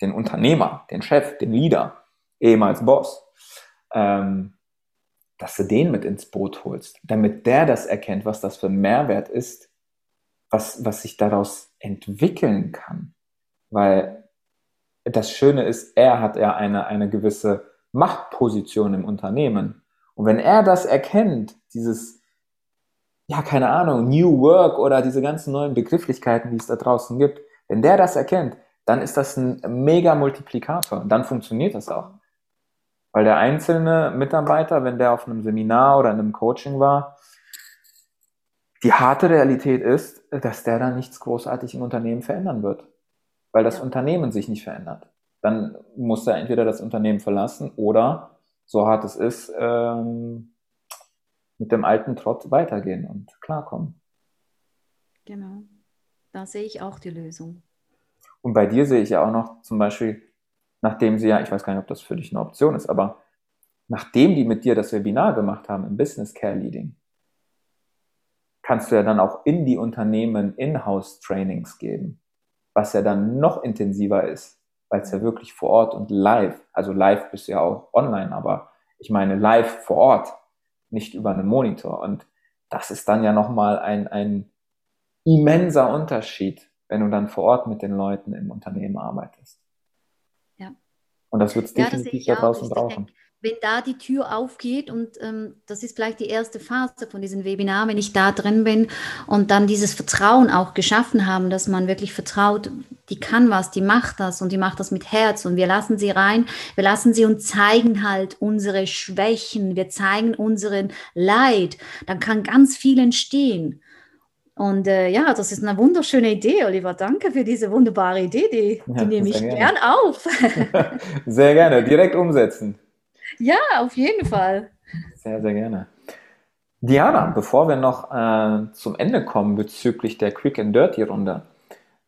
den Unternehmer, den Chef, den Leader, ehemals Boss, ähm, dass du den mit ins Boot holst, damit der das erkennt, was das für ein Mehrwert ist, was, was sich daraus entwickeln kann. Weil das Schöne ist, er hat ja eine, eine gewisse Machtposition im Unternehmen. Und wenn er das erkennt, dieses, ja, keine Ahnung, New Work oder diese ganzen neuen Begrifflichkeiten, die es da draußen gibt, wenn der das erkennt, dann ist das ein mega Multiplikator. Und dann funktioniert das auch. Weil der einzelne Mitarbeiter, wenn der auf einem Seminar oder in einem Coaching war, die harte Realität ist, dass der dann nichts großartig im Unternehmen verändern wird. Weil das ja. Unternehmen sich nicht verändert. Dann muss er entweder das Unternehmen verlassen oder, so hart es ist, ähm, mit dem alten Trott weitergehen und klarkommen. Genau. Da sehe ich auch die Lösung. Und bei dir sehe ich ja auch noch zum Beispiel, nachdem sie ja, ich weiß gar nicht, ob das für dich eine Option ist, aber nachdem die mit dir das Webinar gemacht haben im Business Care Leading, kannst du ja dann auch in die Unternehmen In-house-Trainings geben, was ja dann noch intensiver ist, weil es ja wirklich vor Ort und live, also live bist du ja auch online, aber ich meine live vor Ort, nicht über einen Monitor. Und das ist dann ja nochmal ein, ein immenser Unterschied, wenn du dann vor Ort mit den Leuten im Unternehmen arbeitest. Und das wird es ja, definitiv da draußen brauchen. Wenn da die Tür aufgeht und ähm, das ist vielleicht die erste Phase von diesem Webinar, wenn ich da drin bin und dann dieses Vertrauen auch geschaffen haben, dass man wirklich vertraut, die kann was, die macht das und die macht das mit Herz und wir lassen sie rein, wir lassen sie und zeigen halt unsere Schwächen, wir zeigen unseren Leid, dann kann ganz viel entstehen. Und äh, ja, das ist eine wunderschöne Idee, Oliver. Danke für diese wunderbare Idee. Die, die ja, nehme ich gerne. gern auf. (laughs) sehr gerne, direkt umsetzen. Ja, auf jeden Fall. Sehr, sehr gerne. Diana, bevor wir noch äh, zum Ende kommen bezüglich der Quick and Dirty Runde,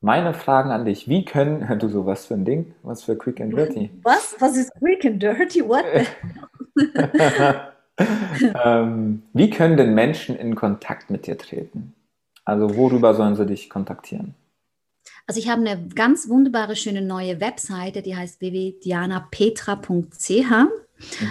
meine Fragen an dich. Wie können, du so was für ein Ding? Was für Quick and Dirty? Was? Was ist Quick and Dirty? What? (laughs) ähm, wie können denn Menschen in Kontakt mit dir treten? Also worüber sollen sie dich kontaktieren? Also ich habe eine ganz wunderbare, schöne neue Webseite, die heißt www.dianapetra.ch.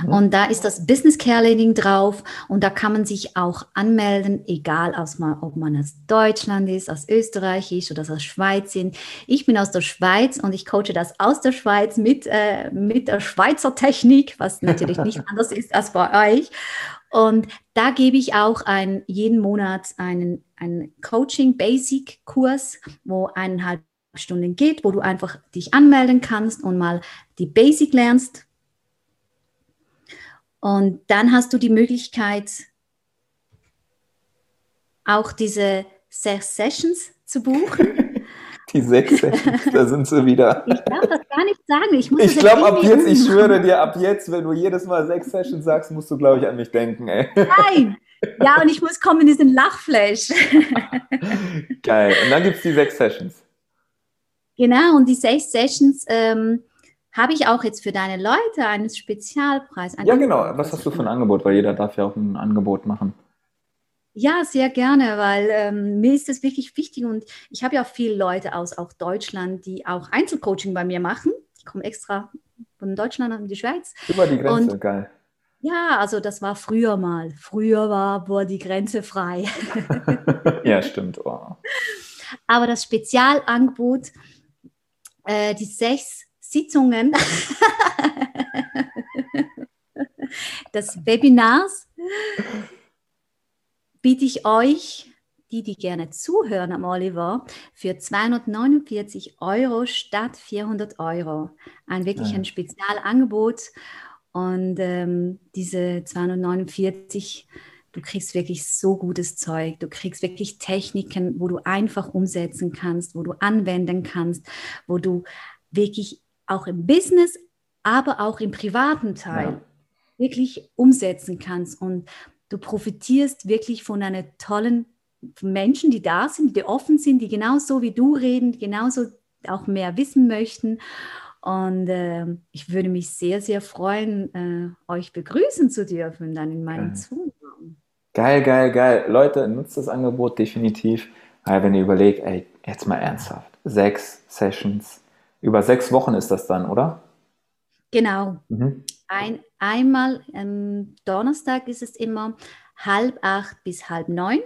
Mhm. Und da ist das Business Care Learning drauf und da kann man sich auch anmelden, egal ob man aus Deutschland ist, aus Österreich ist oder aus Schweiz sind. Ich bin aus der Schweiz und ich coache das aus der Schweiz mit, äh, mit der Schweizer Technik, was natürlich nicht (laughs) anders ist als bei euch. Und da gebe ich auch ein, jeden Monat einen, einen Coaching-Basic-Kurs, wo eineinhalb Stunden geht, wo du einfach dich anmelden kannst und mal die Basic lernst. Und dann hast du die Möglichkeit, auch diese sechs Sessions zu buchen. (laughs) Die sechs Sessions, da sind sie wieder. (laughs) Ich darf das gar nicht sagen. Ich, ich glaube, ab jetzt, ich schwöre dir, ab jetzt, wenn du jedes Mal sechs Sessions sagst, musst du, glaube ich, an mich denken. Ey. Nein! Ja, und ich muss kommen in diesen Lachflash. (laughs) Geil. Und dann gibt es die sechs Sessions. Genau, und die sechs Sessions ähm, habe ich auch jetzt für deine Leute einen Spezialpreis. ja, genau. Was hast du für ein Angebot? Weil jeder darf ja auch ein Angebot machen. Ja, sehr gerne, weil ähm, mir ist das wirklich wichtig und ich habe ja viele Leute aus auch Deutschland, die auch Einzelcoaching bei mir machen. Die kommen extra von Deutschland in die Schweiz. Über die Grenze, und, geil. Ja, also das war früher mal. Früher war war die Grenze frei. (laughs) ja, stimmt. Oh. Aber das Spezialangebot, äh, die sechs Sitzungen des Webinars biete ich euch, die, die gerne zuhören am Oliver, für 249 Euro statt 400 Euro. Ein wirklich ja. ein Spezialangebot. Und ähm, diese 249, du kriegst wirklich so gutes Zeug. Du kriegst wirklich Techniken, wo du einfach umsetzen kannst, wo du anwenden kannst, wo du wirklich auch im Business, aber auch im privaten Teil ja. wirklich umsetzen kannst. Und Du profitierst wirklich von einer tollen Menschen, die da sind, die offen sind, die genauso wie du reden, genauso auch mehr wissen möchten. Und äh, ich würde mich sehr, sehr freuen, äh, euch begrüßen zu dürfen dann in meinem Zoom. Geil, geil, geil. Leute, nutzt das Angebot definitiv. Weil wenn ihr überlegt, ey, jetzt mal ernsthaft, sechs Sessions, Über sechs Wochen ist das dann, oder? Genau. Mhm. Ein, einmal am Donnerstag ist es immer halb acht bis halb neun.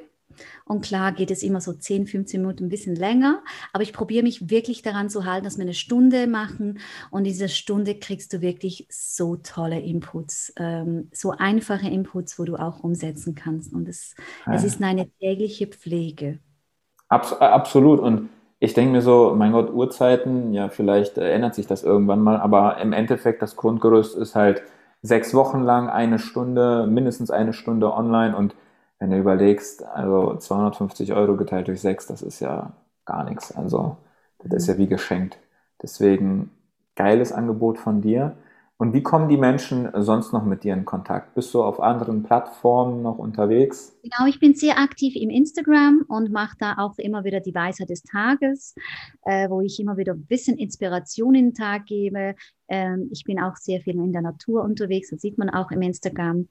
Und klar geht es immer so 10, 15 Minuten ein bisschen länger, aber ich probiere mich wirklich daran zu halten, dass wir eine Stunde machen und in dieser Stunde kriegst du wirklich so tolle Inputs, ähm, so einfache Inputs, wo du auch umsetzen kannst. Und es, ja. es ist eine tägliche Pflege. Abs absolut. Und ich denke mir so, mein Gott, Uhrzeiten, ja, vielleicht ändert sich das irgendwann mal, aber im Endeffekt das Grundgerüst ist halt sechs Wochen lang eine Stunde, mindestens eine Stunde online und wenn du überlegst, also 250 Euro geteilt durch sechs, das ist ja gar nichts. Also das ist ja wie geschenkt. Deswegen geiles Angebot von dir. Und wie kommen die Menschen sonst noch mit dir in Kontakt? Bist du auf anderen Plattformen noch unterwegs? Genau, ich bin sehr aktiv im Instagram und mache da auch immer wieder die Weisheit des Tages, äh, wo ich immer wieder ein bisschen Inspiration in den Tag gebe. Ähm, ich bin auch sehr viel in der Natur unterwegs, das sieht man auch im Instagram.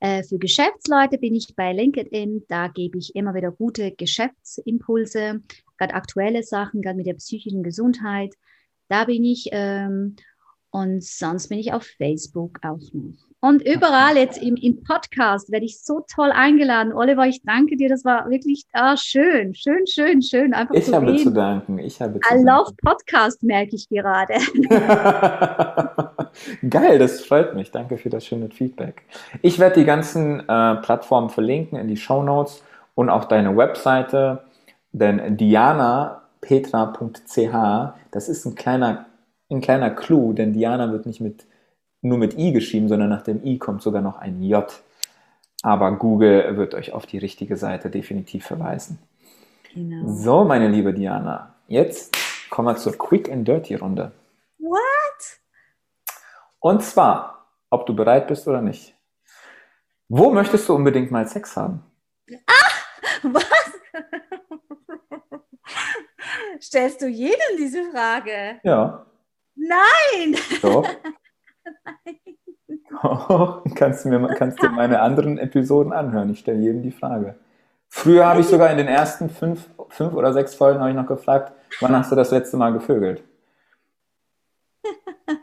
Äh, für Geschäftsleute bin ich bei LinkedIn. Da gebe ich immer wieder gute Geschäftsimpulse, gerade aktuelle Sachen, gerade mit der psychischen Gesundheit. Da bin ich. Ähm, und sonst bin ich auf Facebook auch noch. Und überall jetzt im, im Podcast werde ich so toll eingeladen. Oliver, ich danke dir. Das war wirklich ah, schön, schön, schön, schön. Einfach ich habe reden. zu danken. Ich habe zu I danken. love Podcast, merke ich gerade. (laughs) Geil, das freut mich. Danke für das schöne Feedback. Ich werde die ganzen äh, Plattformen verlinken in die Show Notes und auch deine Webseite. Denn dianapetra.ch, das ist ein kleiner, ein kleiner Clou, denn Diana wird nicht mit, nur mit I geschrieben, sondern nach dem I kommt sogar noch ein J. Aber Google wird euch auf die richtige Seite definitiv verweisen. Genau. So, meine liebe Diana, jetzt kommen wir zur Quick and Dirty Runde. What? Und zwar, ob du bereit bist oder nicht. Wo möchtest du unbedingt mal Sex haben? Ah, was? (laughs) Stellst du jedem diese Frage? Ja. Nein! Doch. Nein. (laughs) Oh, kannst du mir kannst dir meine anderen Episoden anhören. Ich stelle jedem die Frage. Früher habe ich sogar in den ersten fünf, fünf oder sechs Folgen ich noch gefragt, wann hast du das letzte Mal gevögelt? (laughs)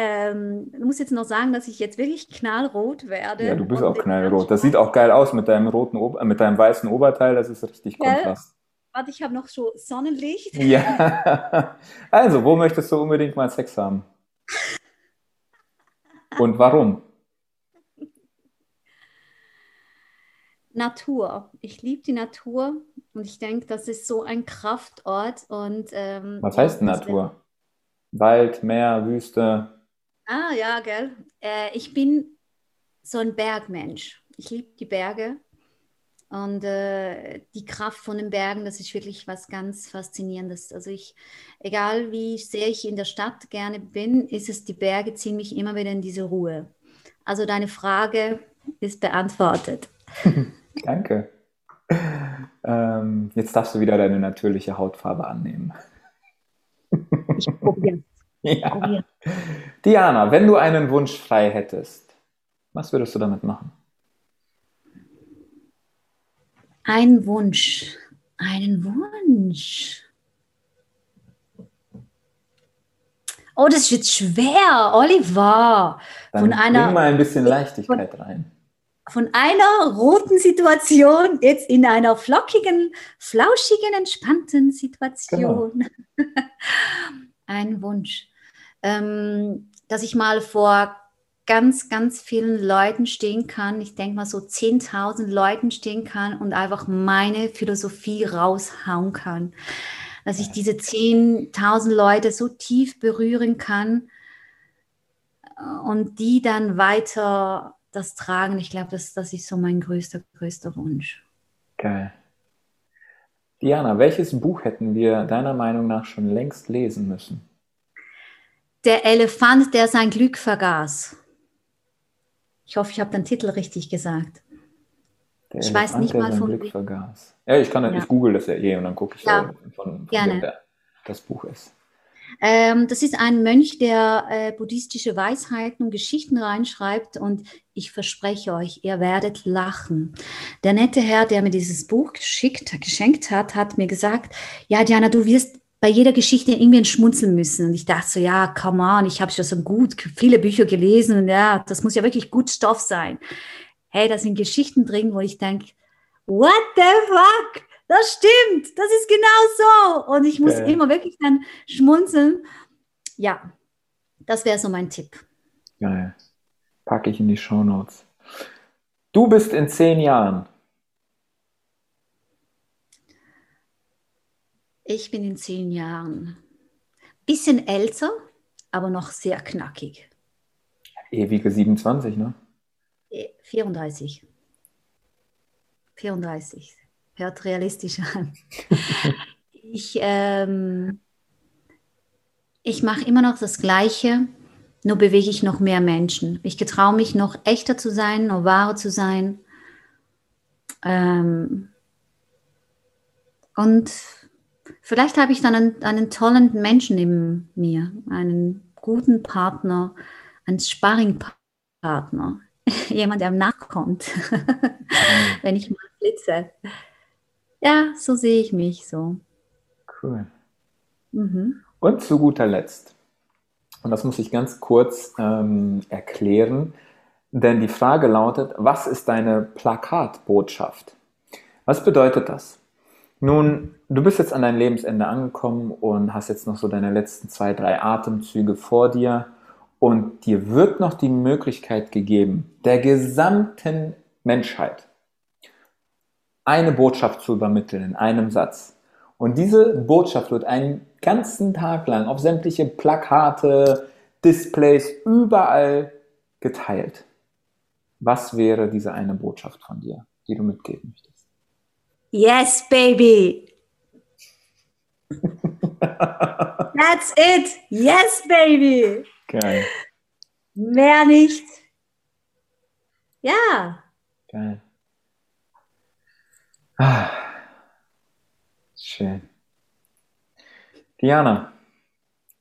Ähm, ich muss jetzt noch sagen, dass ich jetzt wirklich knallrot werde. Ja, du bist auch knallrot. Das sieht auch geil aus mit deinem roten, mit deinem weißen Oberteil. Das ist richtig? Kontrast. Warte, ich habe noch so Sonnenlicht. Ja. (laughs) Also, wo möchtest du unbedingt mal Sex haben? Und warum? Natur. Ich liebe die Natur und ich denke, das ist so ein Kraftort. Und, ähm, Was heißt Natur? Wald, Meer, Wüste? Ah, ja, gell. Äh, ich bin so ein Bergmensch. Ich liebe die Berge. Und äh, die Kraft von den Bergen, das ist wirklich was ganz Faszinierendes. Also ich, egal wie sehr ich in der Stadt gerne bin, ist es, die Berge ziehen mich immer wieder in diese Ruhe. Also deine Frage ist beantwortet. (laughs) Danke. Ähm, jetzt darfst du wieder deine natürliche Hautfarbe annehmen. ich probiere (laughs) ja. Diana, wenn du einen Wunsch frei hättest, was würdest du damit machen? Ein Wunsch. Einen Wunsch. Oh, das ist jetzt schwer, Oliver. Dann von einer, bring mal ein bisschen Leichtigkeit von, rein. Von einer roten Situation jetzt in einer flockigen, flauschigen, entspannten Situation. Genau. (laughs) ein Wunsch, ähm, dass ich mal vor ganz, ganz vielen Leuten stehen kann. Ich denke mal so 10.000 Leuten stehen kann und einfach meine Philosophie raushauen kann. Dass ich diese 10.000 Leute so tief berühren kann äh, und die dann weiter das tragen. Ich glaube, das, das ist so mein größter, größter Wunsch. Geil. Diana, welches Buch hätten wir deiner Meinung nach schon längst lesen müssen? Der Elefant, der sein Glück vergaß. Ich hoffe, ich habe den Titel richtig gesagt. Der ich weiß nicht mal von. Glück vergaß. Ja, ich kann, ja. ich google das ja eh und dann gucke ich, ja. von, von Gerne. Der, das Buch ist. Ähm, das ist ein Mönch, der äh, buddhistische Weisheiten und Geschichten reinschreibt und ich verspreche euch, ihr werdet lachen. Der nette Herr, der mir dieses Buch geschickt, geschenkt hat, hat mir gesagt, ja Diana, du wirst bei jeder Geschichte irgendwie schmunzeln müssen. Und ich dachte so, ja, come on, ich habe schon so gut viele Bücher gelesen und ja, das muss ja wirklich gut Stoff sein. Hey, da sind Geschichten drin, wo ich denke, what the fuck? Das stimmt, das ist genau so. Und ich muss okay. immer wirklich dann schmunzeln. Ja, das wäre so mein Tipp. Geil. Packe ich in die Show Notes. Du bist in zehn Jahren. Ich bin in zehn Jahren. Bisschen älter, aber noch sehr knackig. Ewige 27, ne? 34. 34. Hört realistisch an. (laughs) ich ähm, ich mache immer noch das Gleiche, nur bewege ich noch mehr Menschen. Ich getraue mich noch echter zu sein, noch wahrer zu sein. Ähm, und vielleicht habe ich dann einen, einen tollen Menschen neben mir, einen guten Partner, einen Sparringpartner, (laughs) jemand, der nachkommt, (laughs) wenn ich mal flitze. Ja, so sehe ich mich so. Cool. Mhm. Und zu guter Letzt, und das muss ich ganz kurz ähm, erklären, denn die Frage lautet, was ist deine Plakatbotschaft? Was bedeutet das? Nun, du bist jetzt an dein Lebensende angekommen und hast jetzt noch so deine letzten zwei, drei Atemzüge vor dir und dir wird noch die Möglichkeit gegeben, der gesamten Menschheit eine Botschaft zu übermitteln in einem Satz. Und diese Botschaft wird einen ganzen Tag lang auf sämtliche Plakate, Displays, überall geteilt. Was wäre diese eine Botschaft von dir, die du mitgeben möchtest? Yes, baby. (laughs) That's it. Yes, baby. Geil. Mehr nicht. Ja. Geil. Ah. Schön. Diana,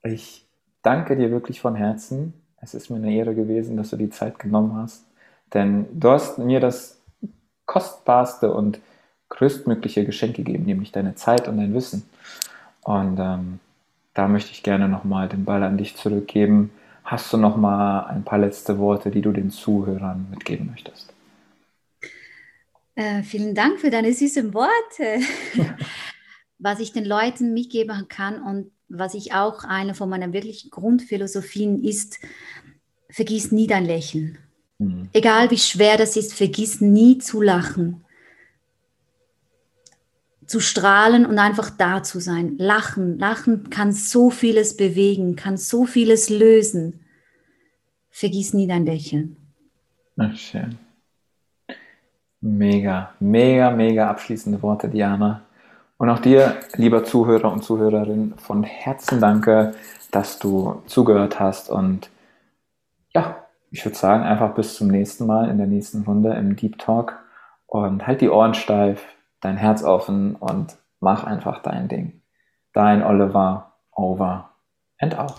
ich danke dir wirklich von Herzen. Es ist mir eine Ehre gewesen, dass du die Zeit genommen hast, denn du hast mir das kostbarste und größtmögliche Geschenk gegeben, nämlich deine Zeit und dein Wissen. Und ähm, da möchte ich gerne nochmal den Ball an dich zurückgeben. Hast du nochmal ein paar letzte Worte, die du den Zuhörern mitgeben möchtest? Äh, vielen Dank für deine süßen Worte. (laughs) was ich den Leuten mitgeben kann und was ich auch eine von meinen wirklichen Grundphilosophien ist, vergiss nie dein Lächeln. Mhm. Egal wie schwer das ist, vergiss nie zu lachen. Zu strahlen und einfach da zu sein. Lachen. Lachen kann so vieles bewegen, kann so vieles lösen. Vergiss nie dein Lächeln. Ach, schön. Mega, mega, mega abschließende Worte, Diana. Und auch dir, lieber Zuhörer und Zuhörerin, von Herzen danke, dass du zugehört hast. Und ja, ich würde sagen, einfach bis zum nächsten Mal in der nächsten Runde im Deep Talk. Und halt die Ohren steif, dein Herz offen und mach einfach dein Ding. Dein Oliver, over and out.